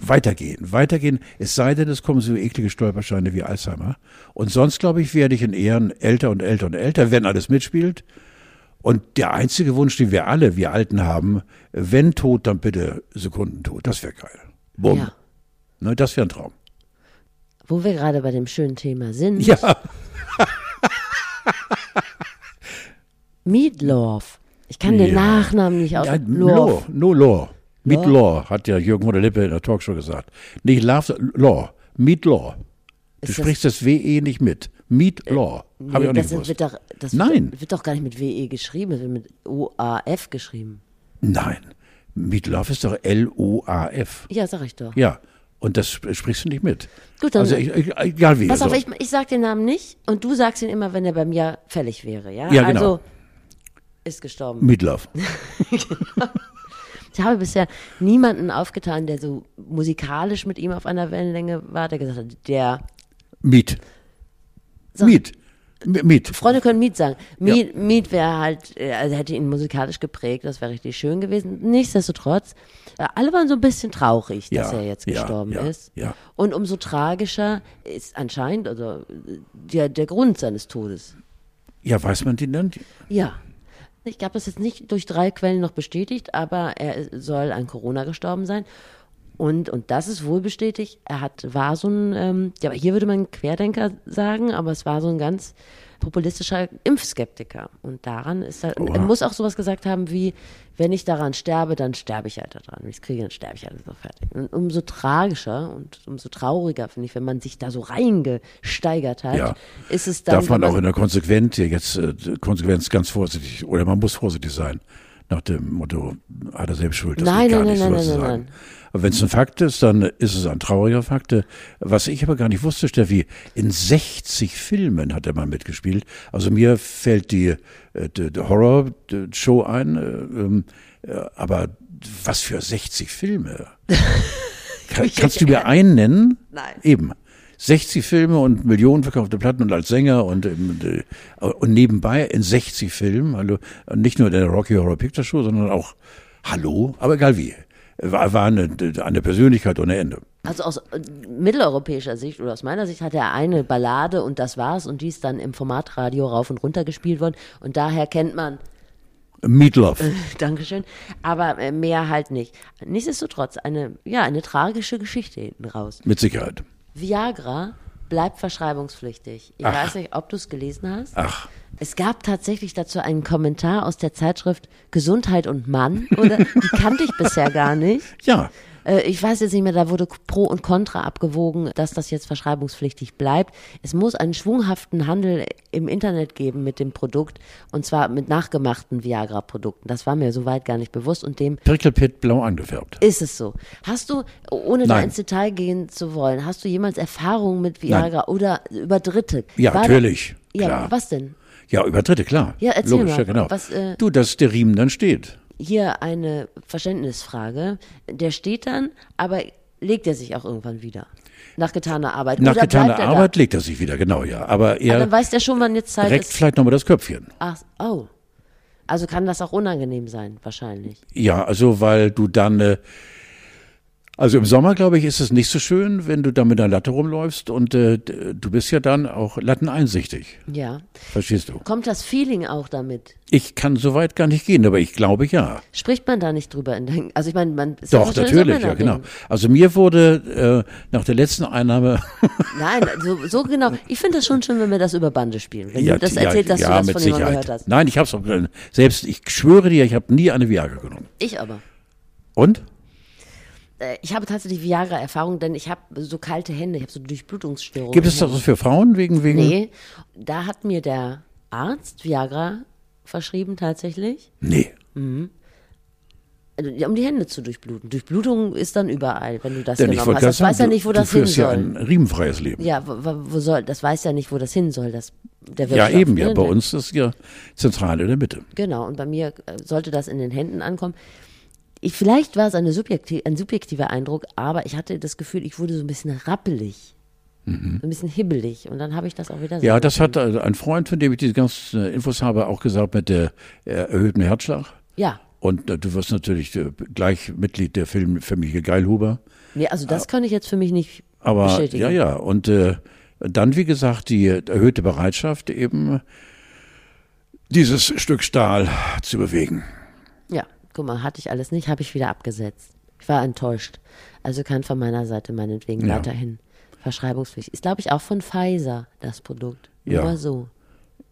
weitergehen, weitergehen, es sei denn, es kommen so eklige Stolpersteine wie Alzheimer. Und sonst, glaube ich, werde ich in Ehren älter und älter und älter, wenn alles mitspielt. Und der einzige Wunsch, den wir alle, wir Alten haben, wenn tot, dann bitte Sekundentod. Das wäre geil. Bumm. Ja. Ne, das wäre ein Traum. Wo wir gerade bei dem schönen Thema sind. Ja, Meatloaf. Ich kann den Ja. Nachnamen nicht aus. ja Loaf. Law, no Law. Meet Law? Hat ja Jürgen von der Lippe in der Talkshow gesagt. Nicht Love, Law. Meet Law. Du Ist sprichst das WE nicht mit. Meet Law. Nee, Habe ich auch nicht das gewusst. wird doch, das Nein. Wird, wird doch gar nicht mit WE geschrieben, es wird mit OAF geschrieben. Nein. Meet Love ist doch L-O-A-F. Ja, sag ich doch. Ja. Und das sp- sprichst du nicht mit. Gut, dann- also, ich, ich, egal wie. Pass auf, also, ich, ich sag den Namen nicht und du sagst ihn immer, wenn er bei mir fällig wäre, ja? Ja, genau. Also, ist gestorben. Meet Love. Ich habe bisher niemanden aufgetan, der so musikalisch mit ihm auf einer Wellenlänge war, der gesagt hat, der, Meet. Sag- Meet. M- Meet. Freunde können Miet sagen. Miet, Miet wäre halt, äh, also hätte ihn musikalisch geprägt, das wäre richtig schön gewesen. Nichtsdestotrotz, äh, alle waren so ein bisschen traurig, dass Ja, er jetzt ja, gestorben ja, ist. ja. Und umso tragischer ist anscheinend also, äh, der, der Grund seines Todes. Ja, weiß man den dann? Ja. Ich habe das jetzt nicht durch drei Quellen noch bestätigt, aber er soll an Corona gestorben sein. Und, und das ist wohl bestätigt. Er hat, war so ein, ähm, ja, hier würde man Querdenker sagen, aber es war so ein ganz populistischer Impfskeptiker. Und daran ist er, er muss auch sowas gesagt haben wie, wenn ich daran sterbe, dann sterbe ich halt daran. Wenn ich es kriege, dann sterbe ich halt so fertig. Und umso tragischer und umso trauriger finde ich, wenn man sich da so reingesteigert hat, Ja. ist es dann. Darf man wenn auch in der Konsequenz, jetzt äh, Konsequenz ganz vorsichtig, oder man muss vorsichtig sein. Nach dem Motto, hat er selbst schuld. Das Nein, geht gar nein, nicht, nein, sowas nein, zu nein, sagen. nein. Aber wenn es ein Fakt ist, dann ist es ein trauriger Fakt. Was ich aber gar nicht wusste, Steffi, in 60 Filmen hat er mal mitgespielt. Also mir fällt die, äh, die, die Horror-Show ein, äh, ähm, äh, aber was für 60 Filme? Kann, kannst du mir einen nennen? Nein. Eben. 60 Filme und Millionen verkaufte Platten und als Sänger und, ähm, äh, und nebenbei in 60 Filmen, hallo, nicht nur in der Rocky Horror Picture Show, sondern auch, hallo, aber egal wie, war, war eine, eine Persönlichkeit ohne Ende. Also aus äh, mitteleuropäischer Sicht oder aus meiner Sicht hat er eine Ballade und das war's und die ist dann im Formatradio rauf und runter gespielt worden und daher kennt man, Meatloaf. Dankeschön, aber äh, mehr halt nicht. Nichtsdestotrotz eine, ja, eine tragische Geschichte hinten raus. Mit Sicherheit. Viagra bleibt verschreibungspflichtig. Ich Ach. weiß nicht, ob du es gelesen hast. Ach, Es gab tatsächlich dazu einen Kommentar aus der Zeitschrift Gesundheit und Mann, oder? Die kannte ich bisher gar nicht. ja. Äh, Ich weiß jetzt nicht mehr, da wurde Pro und Contra abgewogen, dass das jetzt verschreibungspflichtig bleibt. Es muss einen schwunghaften Handel im Internet geben mit dem Produkt und zwar mit nachgemachten Viagra-Produkten. Das war mir soweit gar nicht bewusst und dem Pirkelpit blau angefärbt. ist es so. Hast du, ohne da Nein. ins Detail gehen zu wollen, hast du jemals Erfahrungen mit Viagra oder über Dritte? Ja, War- natürlich. Ja, klar. was denn? Ja, über Dritte, klar. Ja, erzähl Logisch, mal. ja, genau. Was, äh, du, dass der Riemen dann steht. Hier eine Verständnisfrage. Der steht dann, aber legt er sich auch irgendwann wieder? Nach getaner Arbeit. Nach Oder getaner er Arbeit legt er sich wieder, genau, ja. Aber Da? Aber er dann weiß der schon, wann jetzt Zeit reckt ist. vielleicht nochmal das Köpfchen. Ach, oh. Also kann das auch unangenehm sein, wahrscheinlich. Ja, also weil du dann, äh, also im Sommer, glaube ich, ist es nicht so schön, wenn du da mit einer Latte rumläufst und äh, du bist ja dann auch latteneinsichtig. Ja. Verstehst du? Kommt das Feeling auch damit? Ich kann so weit gar nicht gehen, aber ich glaube ja. Spricht man da nicht drüber? In den, also ich meine, man ist ja Doch, natürlich, ja, genau. Also mir wurde äh, nach der letzten Einnahme Nein, so, so genau. Ich finde das schon schön, wenn wir das über Bande spielen. Wenn ja, du das ja, erzählt, dass ja, du das mit von jemandem Sicherheit. gehört hast. Nein, ich habe es auch selbst. Ich schwöre dir, ich habe nie eine Viagra genommen. Ich aber. Und? Äh, Ich habe tatsächlich Viagra-Erfahrung, denn ich habe so kalte Hände, ich habe so Durchblutungsstörungen. Gibt es das für Frauen wegen wegen? Nee, da hat mir der Arzt Viagra verschrieben tatsächlich. Nee. Also, ja, um die Hände zu durchbluten. Durchblutung ist dann überall, wenn du das Denn genommen hast. Das weiß sagen, ja nicht, wo du, das du hin führst ja soll. ein riemenfreies Leben. Ja, wo, wo soll, das weiß ja nicht, wo das hin soll, das, der Ja, eben, ja. ne? Bei uns ist ja zentral in der Mitte. Genau, und bei mir äh, sollte das in den Händen ankommen. Ich, vielleicht war es eine subjektiv, ein subjektiver Eindruck, aber ich hatte das Gefühl, ich wurde so ein bisschen rappelig. So ein bisschen hibbelig. Und dann habe ich das auch wieder Mhm. Ja, das hat äh, ein Freund, von dem ich diese ganzen äh, Infos habe, auch gesagt mit der äh, erhöhten Herzschlag. Ja. Und du wirst natürlich gleich Mitglied der Filmfamilie Geilhuber. Nee, also das kann ich jetzt für mich nicht Aber bestätigen. ja, ja. Und äh, dann, wie gesagt, die erhöhte Bereitschaft, eben dieses Stück Stahl zu bewegen. Guck mal, hatte ich alles nicht, habe ich wieder abgesetzt. Ich war enttäuscht. Also kann von meiner Seite meinetwegen Ja. weiterhin verschreibungspflichtig. Ist, glaube ich, auch von Pfizer das Produkt. Nur Ja. so.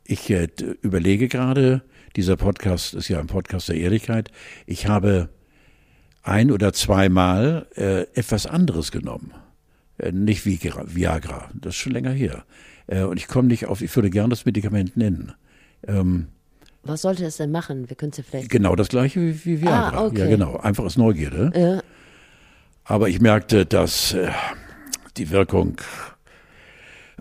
Ich äh, überlege gerade, dieser Podcast ist ja ein Podcast der Ehrlichkeit. Ich habe ein oder zweimal äh, etwas anderes genommen. Äh, nicht Viagra, Viagra, das ist schon länger her. Äh, und ich komme nicht auf, ich würde gern das Medikament nennen. Ähm, Was sollte es denn machen? Wir können es ja vielleicht. genau das gleiche wie, wie Viagra. Ah, okay. Ja, genau. Einfach aus Neugierde. Ja. Aber ich merkte, dass äh, die Wirkung,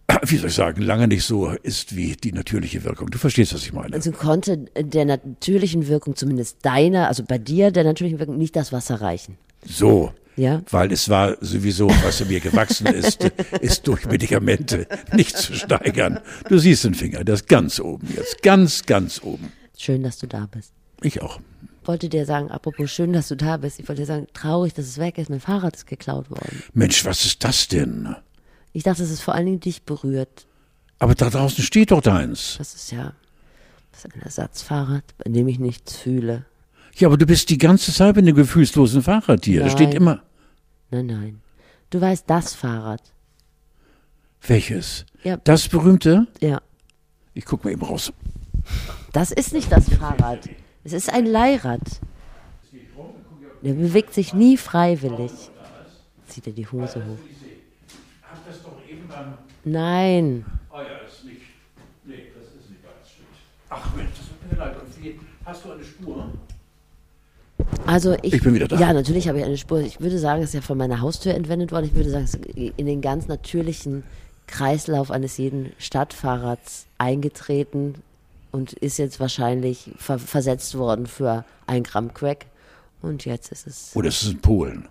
wie soll ich sagen, lange nicht so ist wie die natürliche Wirkung. Du verstehst, was ich meine. Also konnte der natürlichen Wirkung, zumindest deiner, also bei dir, der natürlichen Wirkung, nicht das Wasser reichen. So. Ja. Weil es war sowieso, was in mir gewachsen ist, ist durch Medikamente nicht zu steigern. Du siehst den Finger, der ist ganz oben jetzt. Ganz, ganz oben. Schön, dass du da bist. Ich auch. Wollte dir sagen, apropos schön, dass du da bist. Ich wollte dir sagen, traurig, dass es weg ist. Mein Fahrrad ist geklaut worden. Mensch, was ist das denn? Ich dachte, es ist vor allen Dingen dich berührt. Aber da draußen steht doch deins. Das ist ja das ist ein Ersatzfahrrad, bei dem ich nichts fühle. Ja, aber du bist die ganze Zeit mit einem gefühlslosen Fahrrad hier. Da steht Nein. immer. Nein, nein. Du weißt, das Fahrrad. Welches? Ja. Das berühmte? Ja. Ich guck mal eben raus. Das ist nicht das Fahrrad. Es ist ein Leihrad. Der bewegt sich nie freiwillig. Zieht er die Hose hoch. Nein. Oh ja, das ist nicht. Nee, das ist nicht. Ach Mensch, das tut mir leid. Und wie, hast du eine Spur? Also ich, Ich bin wieder da. Ja, natürlich habe ich eine Spur. Ich würde sagen, es ist ja von meiner Haustür entwendet worden. Ich würde sagen, es ist in den ganz natürlichen Kreislauf eines jeden Stadtfahrrads eingetreten und ist jetzt wahrscheinlich ver versetzt worden für ein Gramm Crack. Und jetzt ist es. Oder ist es in Polen?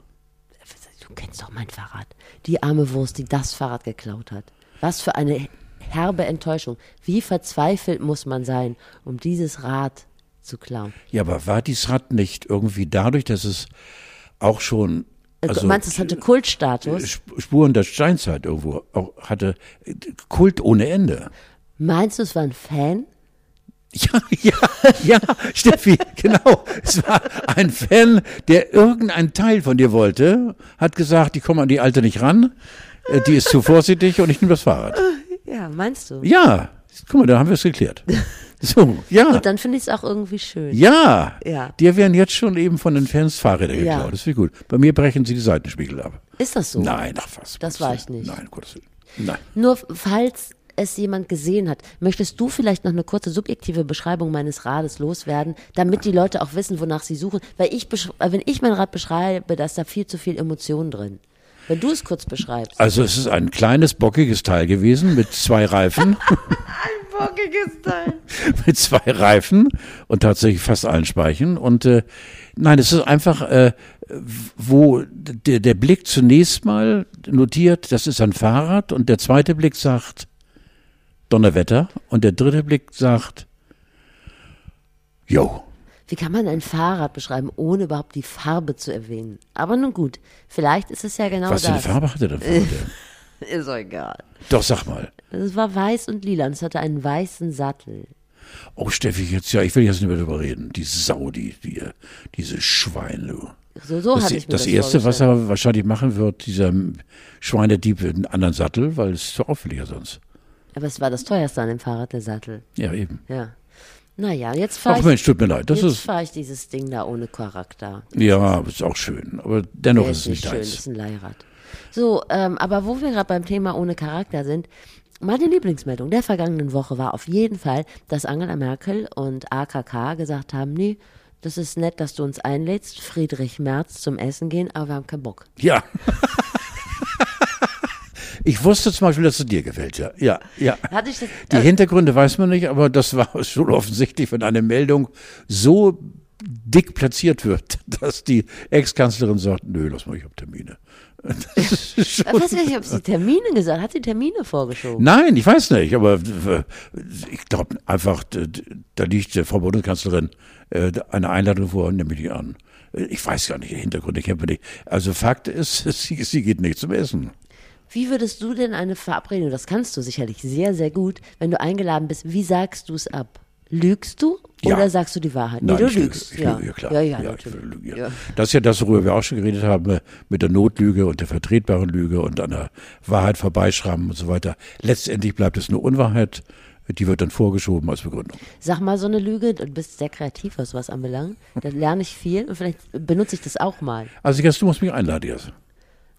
Du kennst doch mein Fahrrad. Die arme Wurst, die das Fahrrad geklaut hat. Was für eine herbe Enttäuschung. Wie verzweifelt muss man sein, um dieses Rad zu klauen? Ja, aber war dieses Rad nicht irgendwie dadurch, dass es auch schon. Also, du meinst, es hatte Kultstatus? Sp- Spuren der Steinzeit irgendwo auch hatte äh, Kult ohne Ende. Meinst du, es war ein Fan? Ja, ja, ja, Steffi, genau. Es war ein Fan, der irgendein Teil von dir wollte, hat gesagt, ich komme an die Alte nicht ran, äh, die ist zu vorsichtig und ich nehme das Fahrrad. Ja, meinst du? Ja, guck mal, da haben wir es geklärt. So, ja, Gut, dann finde ich es auch irgendwie schön. ja. Ja. Dir werden jetzt schon eben von den Fans Fahrräder Ja. geklaut. Das ist gut. Bei mir brechen sie die Seitenspiegel ab. Ist das so? Nein, ach was. Das war ich nicht. Nein, Gottes Willen. Nein. Nur falls es jemand gesehen hat, möchtest du vielleicht noch eine kurze subjektive Beschreibung meines Rades loswerden, damit die Leute auch wissen, wonach sie suchen? Weil ich, besch- äh, wenn ich mein Rad beschreibe, da ist da viel zu viel Emotion drin. Wenn du es kurz beschreibst. Also es ist ein kleines, bockiges Teil gewesen mit zwei Reifen. Bockiges Teil. mit zwei Reifen und tatsächlich fast allen Speichen. Und äh, nein, es ist einfach, äh, wo der, der Blick zunächst mal notiert, das ist ein Fahrrad und der zweite Blick sagt Donnerwetter und der dritte Blick sagt, yo. Wie kann man ein Fahrrad beschreiben, ohne überhaupt die Farbe zu erwähnen? Aber nun gut, vielleicht ist es ja genau Was für eine das. Farbe hatte der Fahrrad? Ist doch egal. Doch, sag mal. Es war weiß und lila und es hatte einen weißen Sattel. Oh, Steffi, jetzt, ja, ich will jetzt nicht mehr darüber reden. Die Sau, die, die, diese Schwein, du. So, so Das, hatte ich mir das das Erste, was er wahrscheinlich machen wird, dieser Schweinedieb einen anderen Sattel, weil es ist zu auffälliger sonst. Aber es war das teuerste an dem Fahrrad, der Sattel. Ja, eben. Ja. Naja, jetzt fahre Ach ich, Mensch, tut mir leid. Das jetzt ist, fahr ich dieses Ding da ohne Charakter. ja, ist auch schön. Aber dennoch ist es nicht schön, deins. ist ein Leihrad. So, ähm, aber wo wir gerade beim Thema ohne Charakter sind, meine Lieblingsmeldung der vergangenen Woche war auf jeden Fall, dass Angela Merkel und AKK gesagt haben, nee, Das ist nett, dass du uns einlädst, Friedrich Merz zum Essen gehen, aber wir haben keinen Bock. Ja. Ich wusste zum Beispiel, dass es dir gefällt, ja. Ja, ja. Hatte ich das, Die äh, Hintergründe weiß man nicht, aber das war schon offensichtlich, wenn eine Meldung so dick platziert wird, dass die Ex-Kanzlerin sagt, nö, lass mal, ich hab Termine. Das ist ich schon, weiß nicht, ob sie Termine gesagt hat. Hat sie Termine vorgeschoben? nein, ich weiß nicht, aber äh, ich glaube einfach, da liegt der Frau Bundeskanzlerin äh, eine Einladung vor, nehme ich die an. Äh, Ich weiß gar nicht, die Hintergründe kenne ich nicht. Also Fakt ist, sie, sie geht nicht zum Essen. Wie würdest du denn eine Verabredung, das kannst du sicherlich sehr, sehr gut, wenn du eingeladen bist, wie sagst du es ab? Lügst du Ja. oder sagst du die Wahrheit? Nein, nee, du ich lüge, lügst. Ich ja. lüge, ja klar. Ja, ja, natürlich. lüge, ja. Ja. Das ist ja das, worüber wir auch schon geredet haben, äh, mit der Notlüge und der vertretbaren Lüge und an der Wahrheit vorbeischrammen und so weiter. Letztendlich bleibt es eine Unwahrheit, die wird dann vorgeschoben als Begründung. Sag mal so eine Lüge, du bist sehr kreativ, was sowas anbelangt. Da lerne ich viel und vielleicht benutze ich das auch mal. Also jetzt, du musst mich einladen jetzt.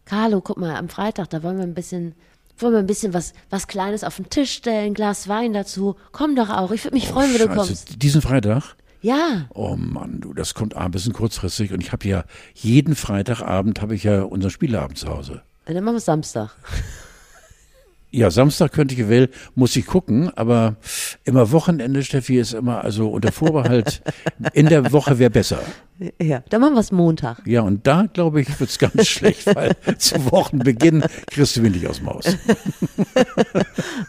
Carlo, guck mal, am Freitag, da wollen wir ein bisschen, wollen wir ein bisschen was, was Kleines auf den Tisch stellen, Glas Wein dazu. Komm doch auch, ich würde mich freuen, wenn du Scheiße, kommst. Diesen Freitag? Ja, Oh Mann, du, das kommt ein bisschen kurzfristig und ich habe ja jeden Freitagabend habe ich ja unseren Spieleabend zu Hause. dann machen wir Samstag. Ja, Samstag könnte ich will, muss ich gucken, aber immer Wochenende, Steffi, ist immer, also unter Vorbehalt, in der Woche wäre besser. Ja, dann machen wir es Montag. Ja, und da, glaube ich, wird's ganz schlecht, weil zu Wochenbeginn kriegst du mich nicht aus dem Haus.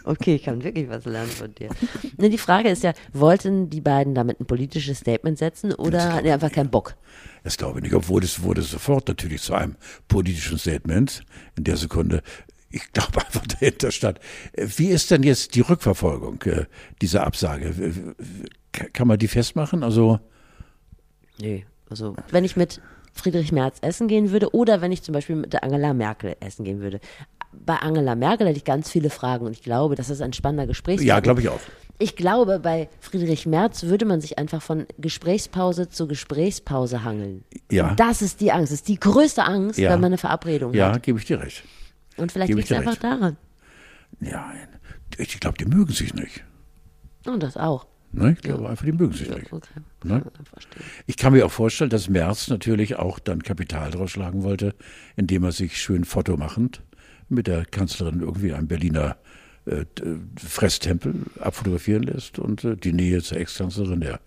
Okay, ich kann wirklich was lernen von dir. Ne, die Frage ist ja, wollten die beiden damit ein politisches Statement setzen oder hatten die einfach keinen Bock? Das glaube ich nicht, obwohl es wurde sofort natürlich zu einem politischen Statement in der Sekunde. Ich glaube einfach dahinter stand. Äh, Wie ist denn jetzt die Rückverfolgung äh, dieser Absage? Kann man die festmachen? Also, Nee, also wenn ich mit Friedrich Merz essen gehen würde oder wenn ich zum Beispiel mit der Angela Merkel essen gehen würde. Bei Angela Merkel hätte ich ganz viele Fragen und ich glaube, das ist ein spannender Gespräch. ja, glaube ich auch. Ich glaube, bei Friedrich Merz würde man sich einfach von Gesprächspause zu Gesprächspause hangeln. Ja. Und das ist die Angst. Das ist die größte Angst, Ja. wenn man eine Verabredung Ja, hat. gebe ich dir recht. Und vielleicht liegt es einfach recht. daran. Ja, ich glaube, die mögen sich nicht. Und das auch. Ne? Ich glaube einfach, die mögen sich nicht. Okay. Ne? Ich kann mir auch vorstellen, dass Merz natürlich auch dann Kapital draus schlagen wollte, indem er sich schön fotomachend mit der Kanzlerin irgendwie einen Berliner äh, Fresstempel abfotografieren lässt und äh, die Nähe zur Ex-Kanzlerin, der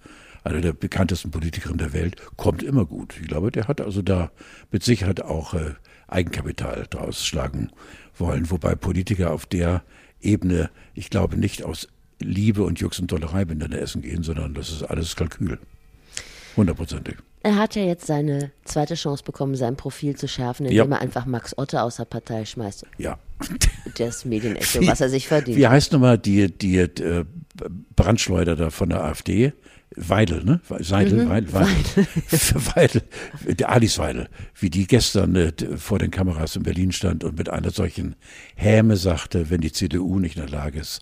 einer der bekanntesten Politikerinnen der Welt, kommt immer gut. Ich glaube, der hat also da mit Sicherheit auch äh, Eigenkapital draus schlagen wollen, wobei Politiker auf der Ebene, ich glaube, nicht aus Liebe und Jux und Dollerei miteinander essen gehen, sondern das ist alles Kalkül. Hundertprozentig. Er hat ja jetzt seine zweite Chance bekommen, sein Profil zu schärfen, indem Ja. er einfach Max Otte aus der Partei schmeißt. Ja. Das Medienecho, was er sich verdient. Wie heißt nochmal die, die äh, Brandschleuder da von der AfD? Weidel, ne? Seidel, Weidel, Weidel. Weidel, der Alice Weidel, wie die gestern äh, vor den Kameras in Berlin stand und mit einer solchen Häme sagte, wenn die CDU nicht in der Lage ist,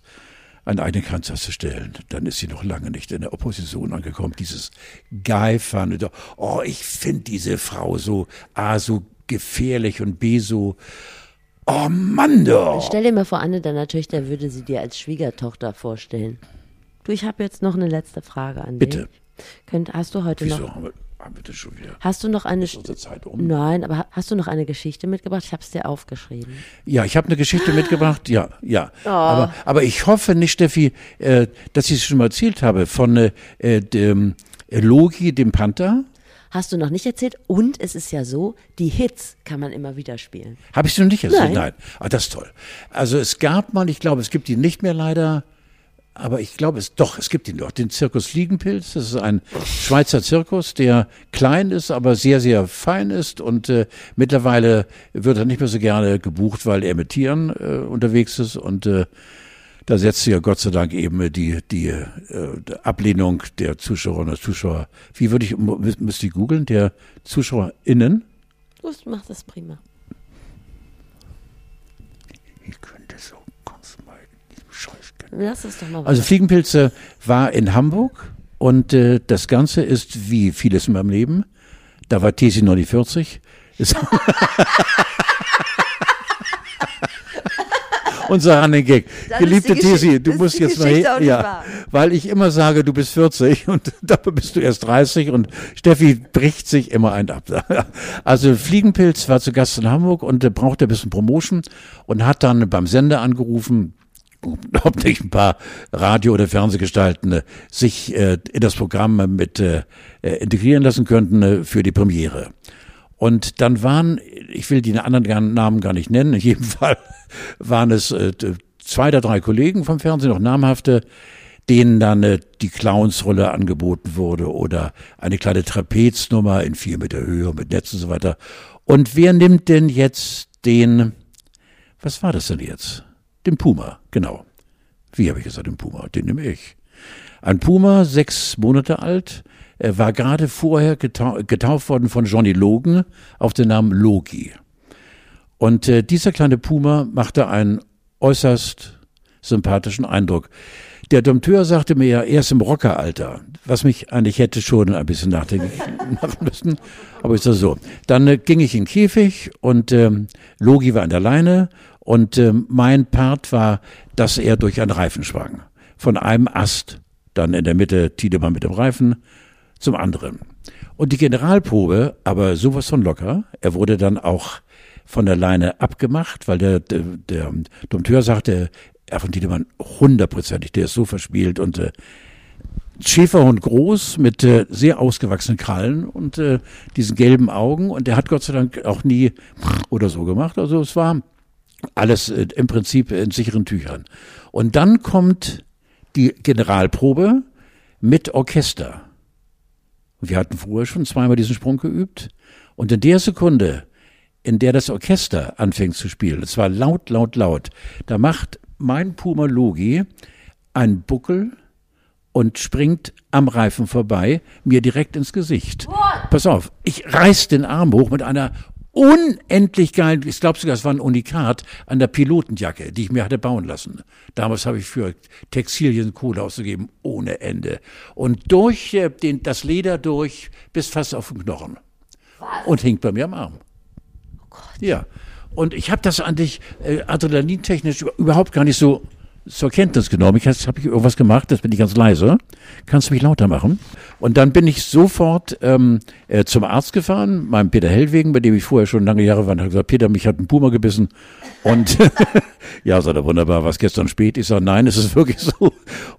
einen eigenen Kanzler zu stellen, dann ist sie noch lange nicht in der Opposition angekommen. Dieses Geifern, oh, ich finde diese Frau so, A, so gefährlich und B, so, oh Mann, doch. Stell dir mal vor, Anne deiner Töchter würde sie dir als Schwiegertochter vorstellen. Du, ich habe jetzt noch eine letzte Frage an dich. Bitte. Könnt, hast du heute Wieso noch, haben wir, haben wir das schon wieder? hast du noch eine, Ist unsere Zeit um? nein, aber ha- hast du noch eine Geschichte mitgebracht? Ich habe es dir aufgeschrieben. Ja, ich habe eine Geschichte mitgebracht, ja, ja. Oh. Aber, aber ich hoffe nicht, Steffi, äh, dass ich es schon mal erzählt habe, von äh, dem äh, Logi, dem Panther. Hast du noch nicht erzählt? Und es ist ja so, die Hits kann man immer wieder spielen. Habe ich noch nicht erzählt? Nein. Nein. Ah, das ist toll. Also es gab mal, ich glaube, es gibt ihn nicht mehr leider, aber ich glaube es doch, es gibt ihn doch, den Zirkus Fliegenpilz. Das ist ein Schweizer Zirkus, der klein ist, aber sehr, sehr fein ist und äh, mittlerweile wird er nicht mehr so gerne gebucht, weil er mit Tieren äh, unterwegs ist und äh, da setzt ja Gott sei Dank eben die, die äh, Ablehnung der Zuschauerinnen und Zuschauer. Wie würde ich, mü- müsste ich googeln, der ZuschauerInnen? Du machst das prima. Ich könnte so ganz mal in diesem Scheiß Lass es doch mal Also Fliegenpilze war in Hamburg und äh, das Ganze ist wie vieles in meinem Leben. Da war Tesi 49. Ist unser Running Gag. Dann Geliebte die Tesi, du musst die jetzt mal, ja, wahr. weil ich immer sage, du bist 40 und dabei bist du erst 30 und Steffi bricht sich immer ein ab. Also Fliegenpilz war zu Gast in Hamburg und äh, brauchte ein bisschen Promotion und hat dann beim Sender angerufen, ob nicht ein paar Radio- oder Fernsehgestalten äh, sich äh, in das Programm mit äh, äh, integrieren lassen könnten äh, für die Premiere. Und dann waren, ich will die anderen Namen gar nicht nennen, in jedem Fall waren es äh, zwei oder drei Kollegen vom Fernsehen, noch namhafte, denen dann die Clownsrolle angeboten wurde oder eine kleine Trapeznummer in vier Meter Höhe mit Netz und so weiter. Und wer nimmt denn jetzt den, was war das denn jetzt? Den Puma, genau. Wie habe ich gesagt, den Puma? Den nehme ich. Ein Puma, sechs Monate alt, war gerade vorher getau getauft worden von Johnny Logan auf den Namen Loki. Und äh, dieser kleine Puma machte einen äußerst sympathischen Eindruck. Der Dompteur sagte mir ja, er ist im Rockeralter, was mich eigentlich hätte schon ein bisschen nachdenklich machen müssen. Aber ist das so. Dann äh, ging ich in den Käfig und ähm, Logi war an der Leine und ähm, mein Part war, dass er durch einen Reifen schwang. Von einem Ast, dann in der Mitte Tiedemann mit dem Reifen, zum anderen. Und die Generalprobe, aber sowas von locker, er wurde dann auch von der Leine abgemacht, weil der, der, der Dompteur sagte, er von Tiedemann hundertprozentig, der ist so verspielt und äh, Schäferhund groß mit äh, sehr ausgewachsenen Krallen und äh, diesen gelben Augen und der hat Gott sei Dank auch nie oder so gemacht. Also es war alles äh, im Prinzip in sicheren Tüchern. Und dann kommt die Generalprobe mit Orchester. Wir hatten vorher schon zweimal diesen Sprung geübt. Und in der Sekunde, in der das Orchester anfängt zu spielen, es war laut, laut, laut, da macht mein Puma Logi einen Buckel und springt am Reifen vorbei, mir direkt ins Gesicht. Pass auf, ich reiß den Arm hoch mit einer unendlich geilen, ich glaube sogar, es war ein Unikat, an der Pilotenjacke, die ich mir hatte bauen lassen. Damals habe ich für Textilien Kohle ausgegeben, ohne Ende. Und durch äh, den, das Leder durch bis fast auf den Knochen. Und hing bei mir am Arm. Ja. Und ich habe das eigentlich äh, adrenalintechnisch über- überhaupt gar nicht so zur Kenntnis genommen. Ich habe ich irgendwas gemacht, das bin ich ganz leise. Kannst du mich lauter machen? Und dann bin ich sofort ähm, äh, zum Arzt gefahren, meinem Peter Hellwegen, bei dem ich vorher schon lange Jahre war, und hat gesagt, Peter, mich hat ein Puma gebissen. Und ja, sagt er, wunderbar, was gestern spät? Ich sage, nein, es ist wirklich so.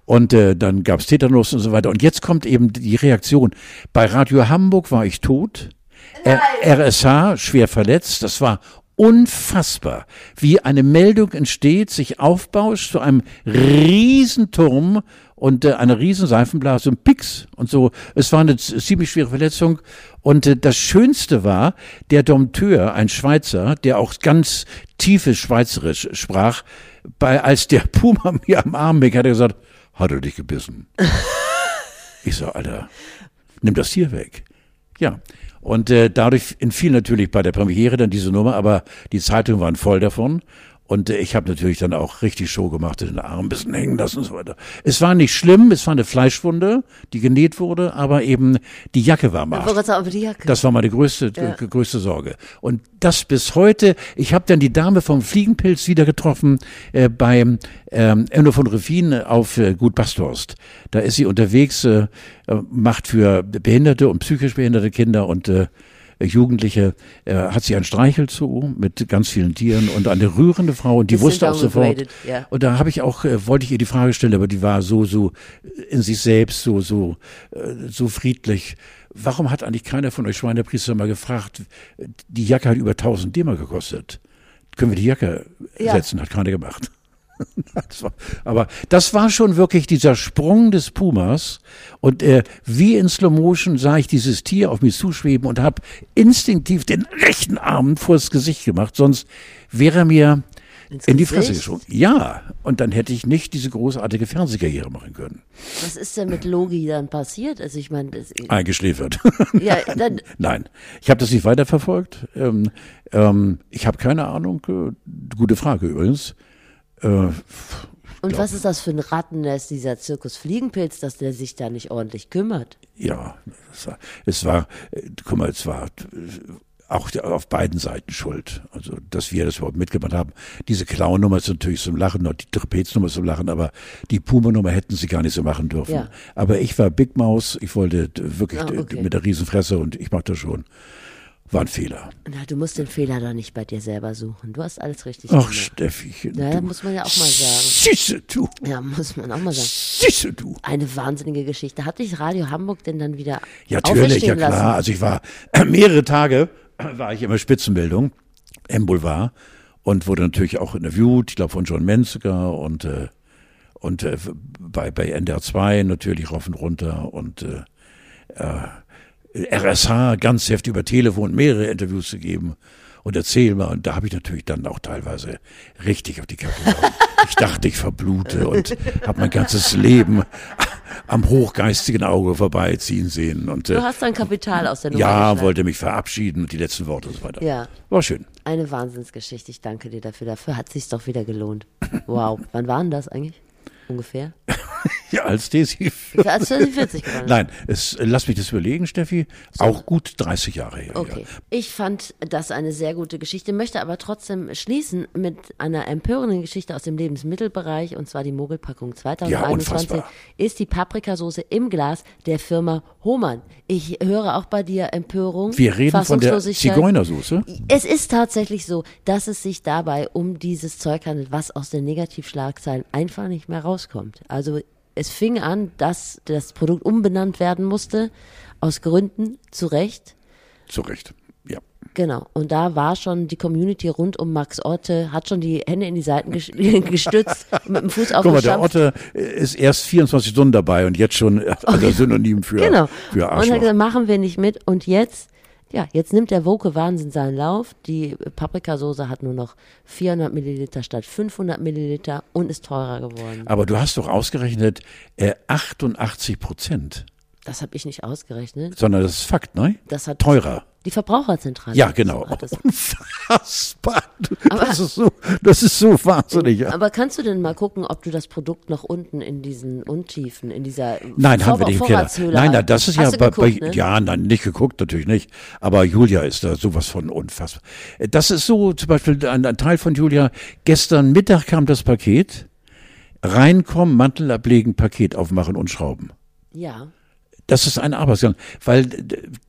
Und äh, dann gab's Tetanus und so weiter. Und jetzt kommt eben die Reaktion. Bei Radio Hamburg war ich tot. R RSH schwer verletzt. Das war unfassbar, wie eine Meldung entsteht, sich aufbauscht zu einem Riesenturm und äh, einer riesen Seifenblase und Pix und so. Es war eine ziemlich schwere Verletzung. Und äh, das Schönste war, der Dompteur, ein Schweizer, der auch ganz tiefes Schweizerisch sprach, bei, als der Puma mir am Arm hing, hat er gesagt, hat er dich gebissen? Ich so, Alter, nimm das Tier weg. Ja. Und äh, dadurch entfiel natürlich bei der Premiere dann diese Nummer, aber die Zeitungen waren voll davon. Und äh, ich habe natürlich dann auch richtig Show gemacht, den Arm ein bisschen hängen lassen und so weiter. Es war nicht schlimm, es war eine Fleischwunde, die genäht wurde, aber eben die Jacke war mal. Das war meine größte, Ja. g- größte Sorge. Und das bis heute. Ich habe dann die Dame vom Fliegenpilz wieder getroffen äh, beim ähm, Enno von Refin auf äh, Gut Basthorst. Da ist sie unterwegs, äh, äh, macht für behinderte und psychisch behinderte Kinder und äh, Jugendliche, äh, hat sie ein Streichelzoo mit ganz vielen Tieren und eine rührende Frau und die Bisschen wusste auch sofort. ja. Und da habe ich auch, äh, wollte ich ihr die Frage stellen, aber die war so, so in sich selbst, so, so, äh, so friedlich. Warum hat eigentlich keiner von euch Schweinepriester mal gefragt, die Jacke hat über 1000 D-Mark gekostet. Können wir die Jacke Ja. setzen? Hat keiner gemacht. Das war, aber das war schon wirklich dieser Sprung des Pumas und äh, wie in Slow Motion sah ich dieses Tier auf mich zuschweben und habe instinktiv den rechten Arm vors Gesicht gemacht, sonst wäre er mir Ins in die Fresse geschoben. Ja, und dann hätte ich nicht diese großartige Fernsehkarriere machen können. Was ist denn mit Logi dann passiert? Also ich meine, das- Eingeschläfert. ja, dann, Nein, ich habe das nicht weiterverfolgt. Ähm, ähm, ich habe keine Ahnung. Äh, gute Frage übrigens. Äh, und was ist das für ein Rattennest, dieser Zirkus Fliegenpilz, dass der sich da nicht ordentlich kümmert? ja, es war, es war äh, guck mal, es war äh, auch auf beiden Seiten schuld. Also, dass wir das überhaupt mitgemacht haben. Diese Clown-Nummer ist natürlich zum Lachen, noch die Trapez-Nummer ist zum Lachen, aber die Puma-Nummer hätten sie gar nicht so machen dürfen. Ja. Aber ich war Big Maus, ich wollte wirklich Ah, okay. mit der Riesenfresse und ich machte schon. War ein Fehler. Na, du musst den Fehler doch nicht bei dir selber suchen. Du hast alles richtig Ach, gemacht. Steffi. Ja, muss man ja auch mal sagen. Süße du. Ja, muss man auch mal sagen. Süße du. Eine wahnsinnige Geschichte. Hat dich Radio Hamburg denn dann wieder Ja, natürlich, ja klar. lassen? Also ich war mehrere Tage, war ich immer Spitzenbildung im Boulevard und wurde natürlich auch interviewt, ich glaube von John Menziger und äh, und äh, bei bei NDR 2 natürlich rauf und runter und äh, äh, RSH ganz heftig über Telefon mehrere Interviews zu geben und erzähl mal und da habe ich natürlich dann auch teilweise richtig auf die Kappe gehauen. Ich dachte, ich verblute und habe mein ganzes Leben am hochgeistigen Auge vorbeiziehen sehen und Du äh, hast dein Kapital aus der Nummer ja, geschlagen. wollte mich verabschieden und die letzten Worte und so weiter. Ja. War schön. Eine Wahnsinnsgeschichte. Ich danke dir dafür. Dafür hat sich's doch wieder gelohnt. Wow. Wann waren das eigentlich? Ungefähr? Ja, als Desi. Als die 40 geworden bist. Nein, es, lass mich das überlegen, Steffi. Auch gut 30 Jahre her. Okay. Ja. Ich fand das eine sehr gute Geschichte, möchte aber trotzdem schließen mit einer empörenden Geschichte aus dem Lebensmittelbereich und zwar die Mogelpackung 2021 unfassbar. ist die Paprikasauce im Glas der Firma Hohmann. Ich höre auch bei dir Empörung. Wir reden von der. Zigeunersoße. Es ist tatsächlich so, dass es sich dabei um dieses Zeug handelt, was aus den Negativschlagzeilen einfach nicht mehr rauskommt. Also es fing an, dass das Produkt umbenannt werden musste, aus Gründen, zu Recht. Zu Recht. Ja. Genau. Und da war schon die Community rund um Max Otte, hat schon die Hände in die Seiten ges- gestützt, mit dem Fuß Guck mal, der aufgestampft. Otte ist erst 24 Stunden dabei und jetzt schon also Synonym für, Genau. für und hat Arschloch. gesagt, machen wir nicht mit. Und jetzt, ja, jetzt nimmt der Woke Wahnsinn seinen Lauf. Die Paprikasauce hat nur noch 400 Milliliter statt 500 Milliliter und ist teurer geworden. Aber du hast doch ausgerechnet äh, 88 Prozent. Das habe ich nicht ausgerechnet. Sondern das ist Fakt, ne? Das hat Teurer. Die Verbraucherzentrale. Ja, genau. Unfassbar. Das ist so, das ist so wahnsinnig. Aber kannst du denn mal gucken, ob du das Produkt noch unten in diesen Untiefen, in dieser Nein, haben wir Vor- nicht im Keller. Nein, nein, das ist Hast ja bei, geguckt, bei ne? ja, nein, nicht geguckt, natürlich nicht. Aber Julia ist da sowas von unfassbar. Das ist so, zum Beispiel ein, ein Teil von Julia. Gestern Mittag kam das Paket. Reinkommen, Mantel ablegen, Paket aufmachen und schrauben. Ja. Das ist ein Arbeitsgang, weil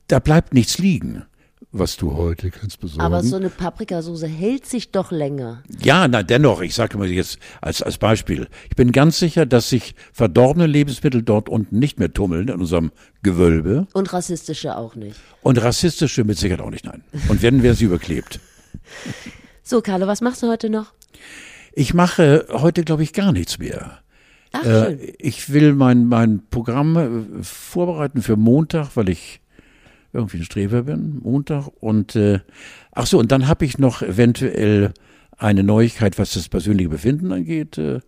da bleibt nichts liegen, was du heute kannst besorgen. Aber so eine Paprikasauce hält sich doch länger. Ja, na dennoch, ich sage mal jetzt als, als Beispiel. Ich bin ganz sicher, dass sich verdorbene Lebensmittel dort unten nicht mehr tummeln in unserem Gewölbe. Und rassistische auch nicht. Und rassistische mit Sicherheit auch nicht, nein. Und wenn, wäre sie überklebt. So, Carlo, was machst du heute noch? Ich mache heute, glaube ich, gar nichts mehr. Ach, Äh, ich will mein, mein Programm äh, vorbereiten für Montag, weil ich irgendwie ein Streber bin, Montag. Und äh, ach so, und dann habe ich noch eventuell eine Neuigkeit, was das persönliche Befinden angeht. Äh,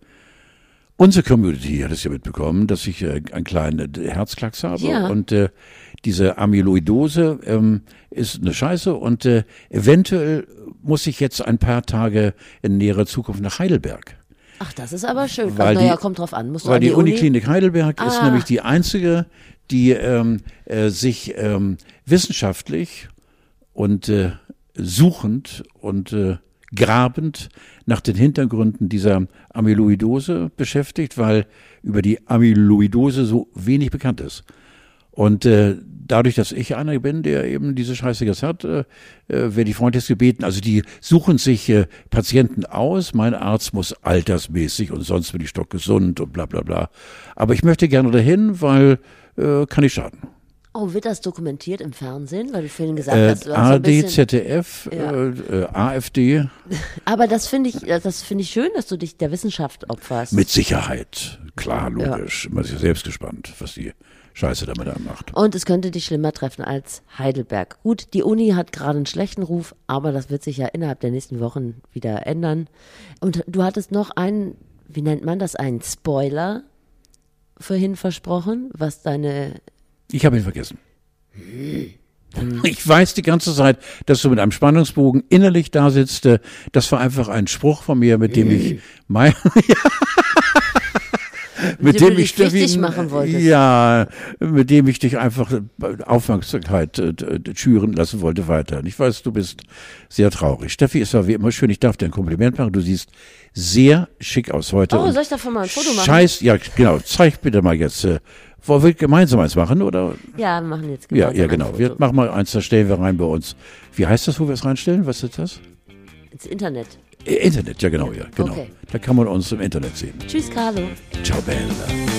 unsere Community hat es ja mitbekommen, dass ich äh, einen kleinen äh, Herzklacks habe. Ja. Und äh, diese Amyloidose ähm, ist eine Scheiße. Und äh, eventuell muss ich jetzt ein paar Tage in näherer Zukunft nach Heidelberg. Ach, das ist aber schön. Weil naja, die- kommt drauf an. Musst Weil die, die Uni? Uniklinik Heidelberg ist Ah. nämlich die einzige, die ähm, äh, sich ähm, wissenschaftlich und äh, suchend und äh, grabend nach den Hintergründen dieser Amyloidose beschäftigt, weil über die Amyloidose so wenig bekannt ist. Und äh, dadurch, dass ich einer bin, der eben diese Scheiße jetzt hat, äh, äh, werde ich freundlich gebeten. Also die suchen sich äh, Patienten aus. Mein Arzt muss altersmäßig und sonst bin ich stockgesund und bla bla bla. Aber ich möchte gerne dahin, weil äh, kann nicht schaden. Oh, wird das dokumentiert im Fernsehen? Weil du vorhin gesagt Äh, hast, du hast so ARD, bisschen, ZDF, Ja. äh, äh, AfD, Aber das finde ich, das finde ich schön, dass du dich der Wissenschaft opferst. mit Sicherheit. Klar, logisch. Man ist ja selbst gespannt, was die Scheiße damit anmacht. Und es könnte dich schlimmer treffen als Heidelberg. Gut, die Uni hat gerade einen schlechten Ruf, aber das wird sich ja innerhalb der nächsten Wochen wieder ändern. Und du hattest noch einen, wie nennt man das, einen Spoiler vorhin versprochen, was deine, Ich habe ihn vergessen. Ich weiß die ganze Zeit, dass du mit einem Spannungsbogen innerlich da sitzt. Das war einfach ein Spruch von mir, mit dem ich mein, Mit, mit dem ich dich machen wolltest. Ja, mit dem ich dich einfach äh, Aufmerksamkeit äh, d- schüren lassen wollte weiter. Ich weiß, du bist sehr traurig. Steffi, es war wie immer schön. Ich darf dir ein Kompliment machen. Du siehst sehr schick aus heute. Oh, soll ich davon mal ein Foto machen? Scheiß, ja, genau. Zeig bitte mal jetzt. Äh, wollen wir gemeinsam eins machen, oder? Ja, wir machen jetzt Ja, gemeinsam ja, ein genau. Wir machen mal eins, da stellen wir rein bei uns. Wie heißt das, wo wir es reinstellen? Was ist das? ins Internet. Internet, ja genau, ja, genau. Okay. Da kann man uns im Internet sehen. Tschüss, Carlo. Ciao, Bella.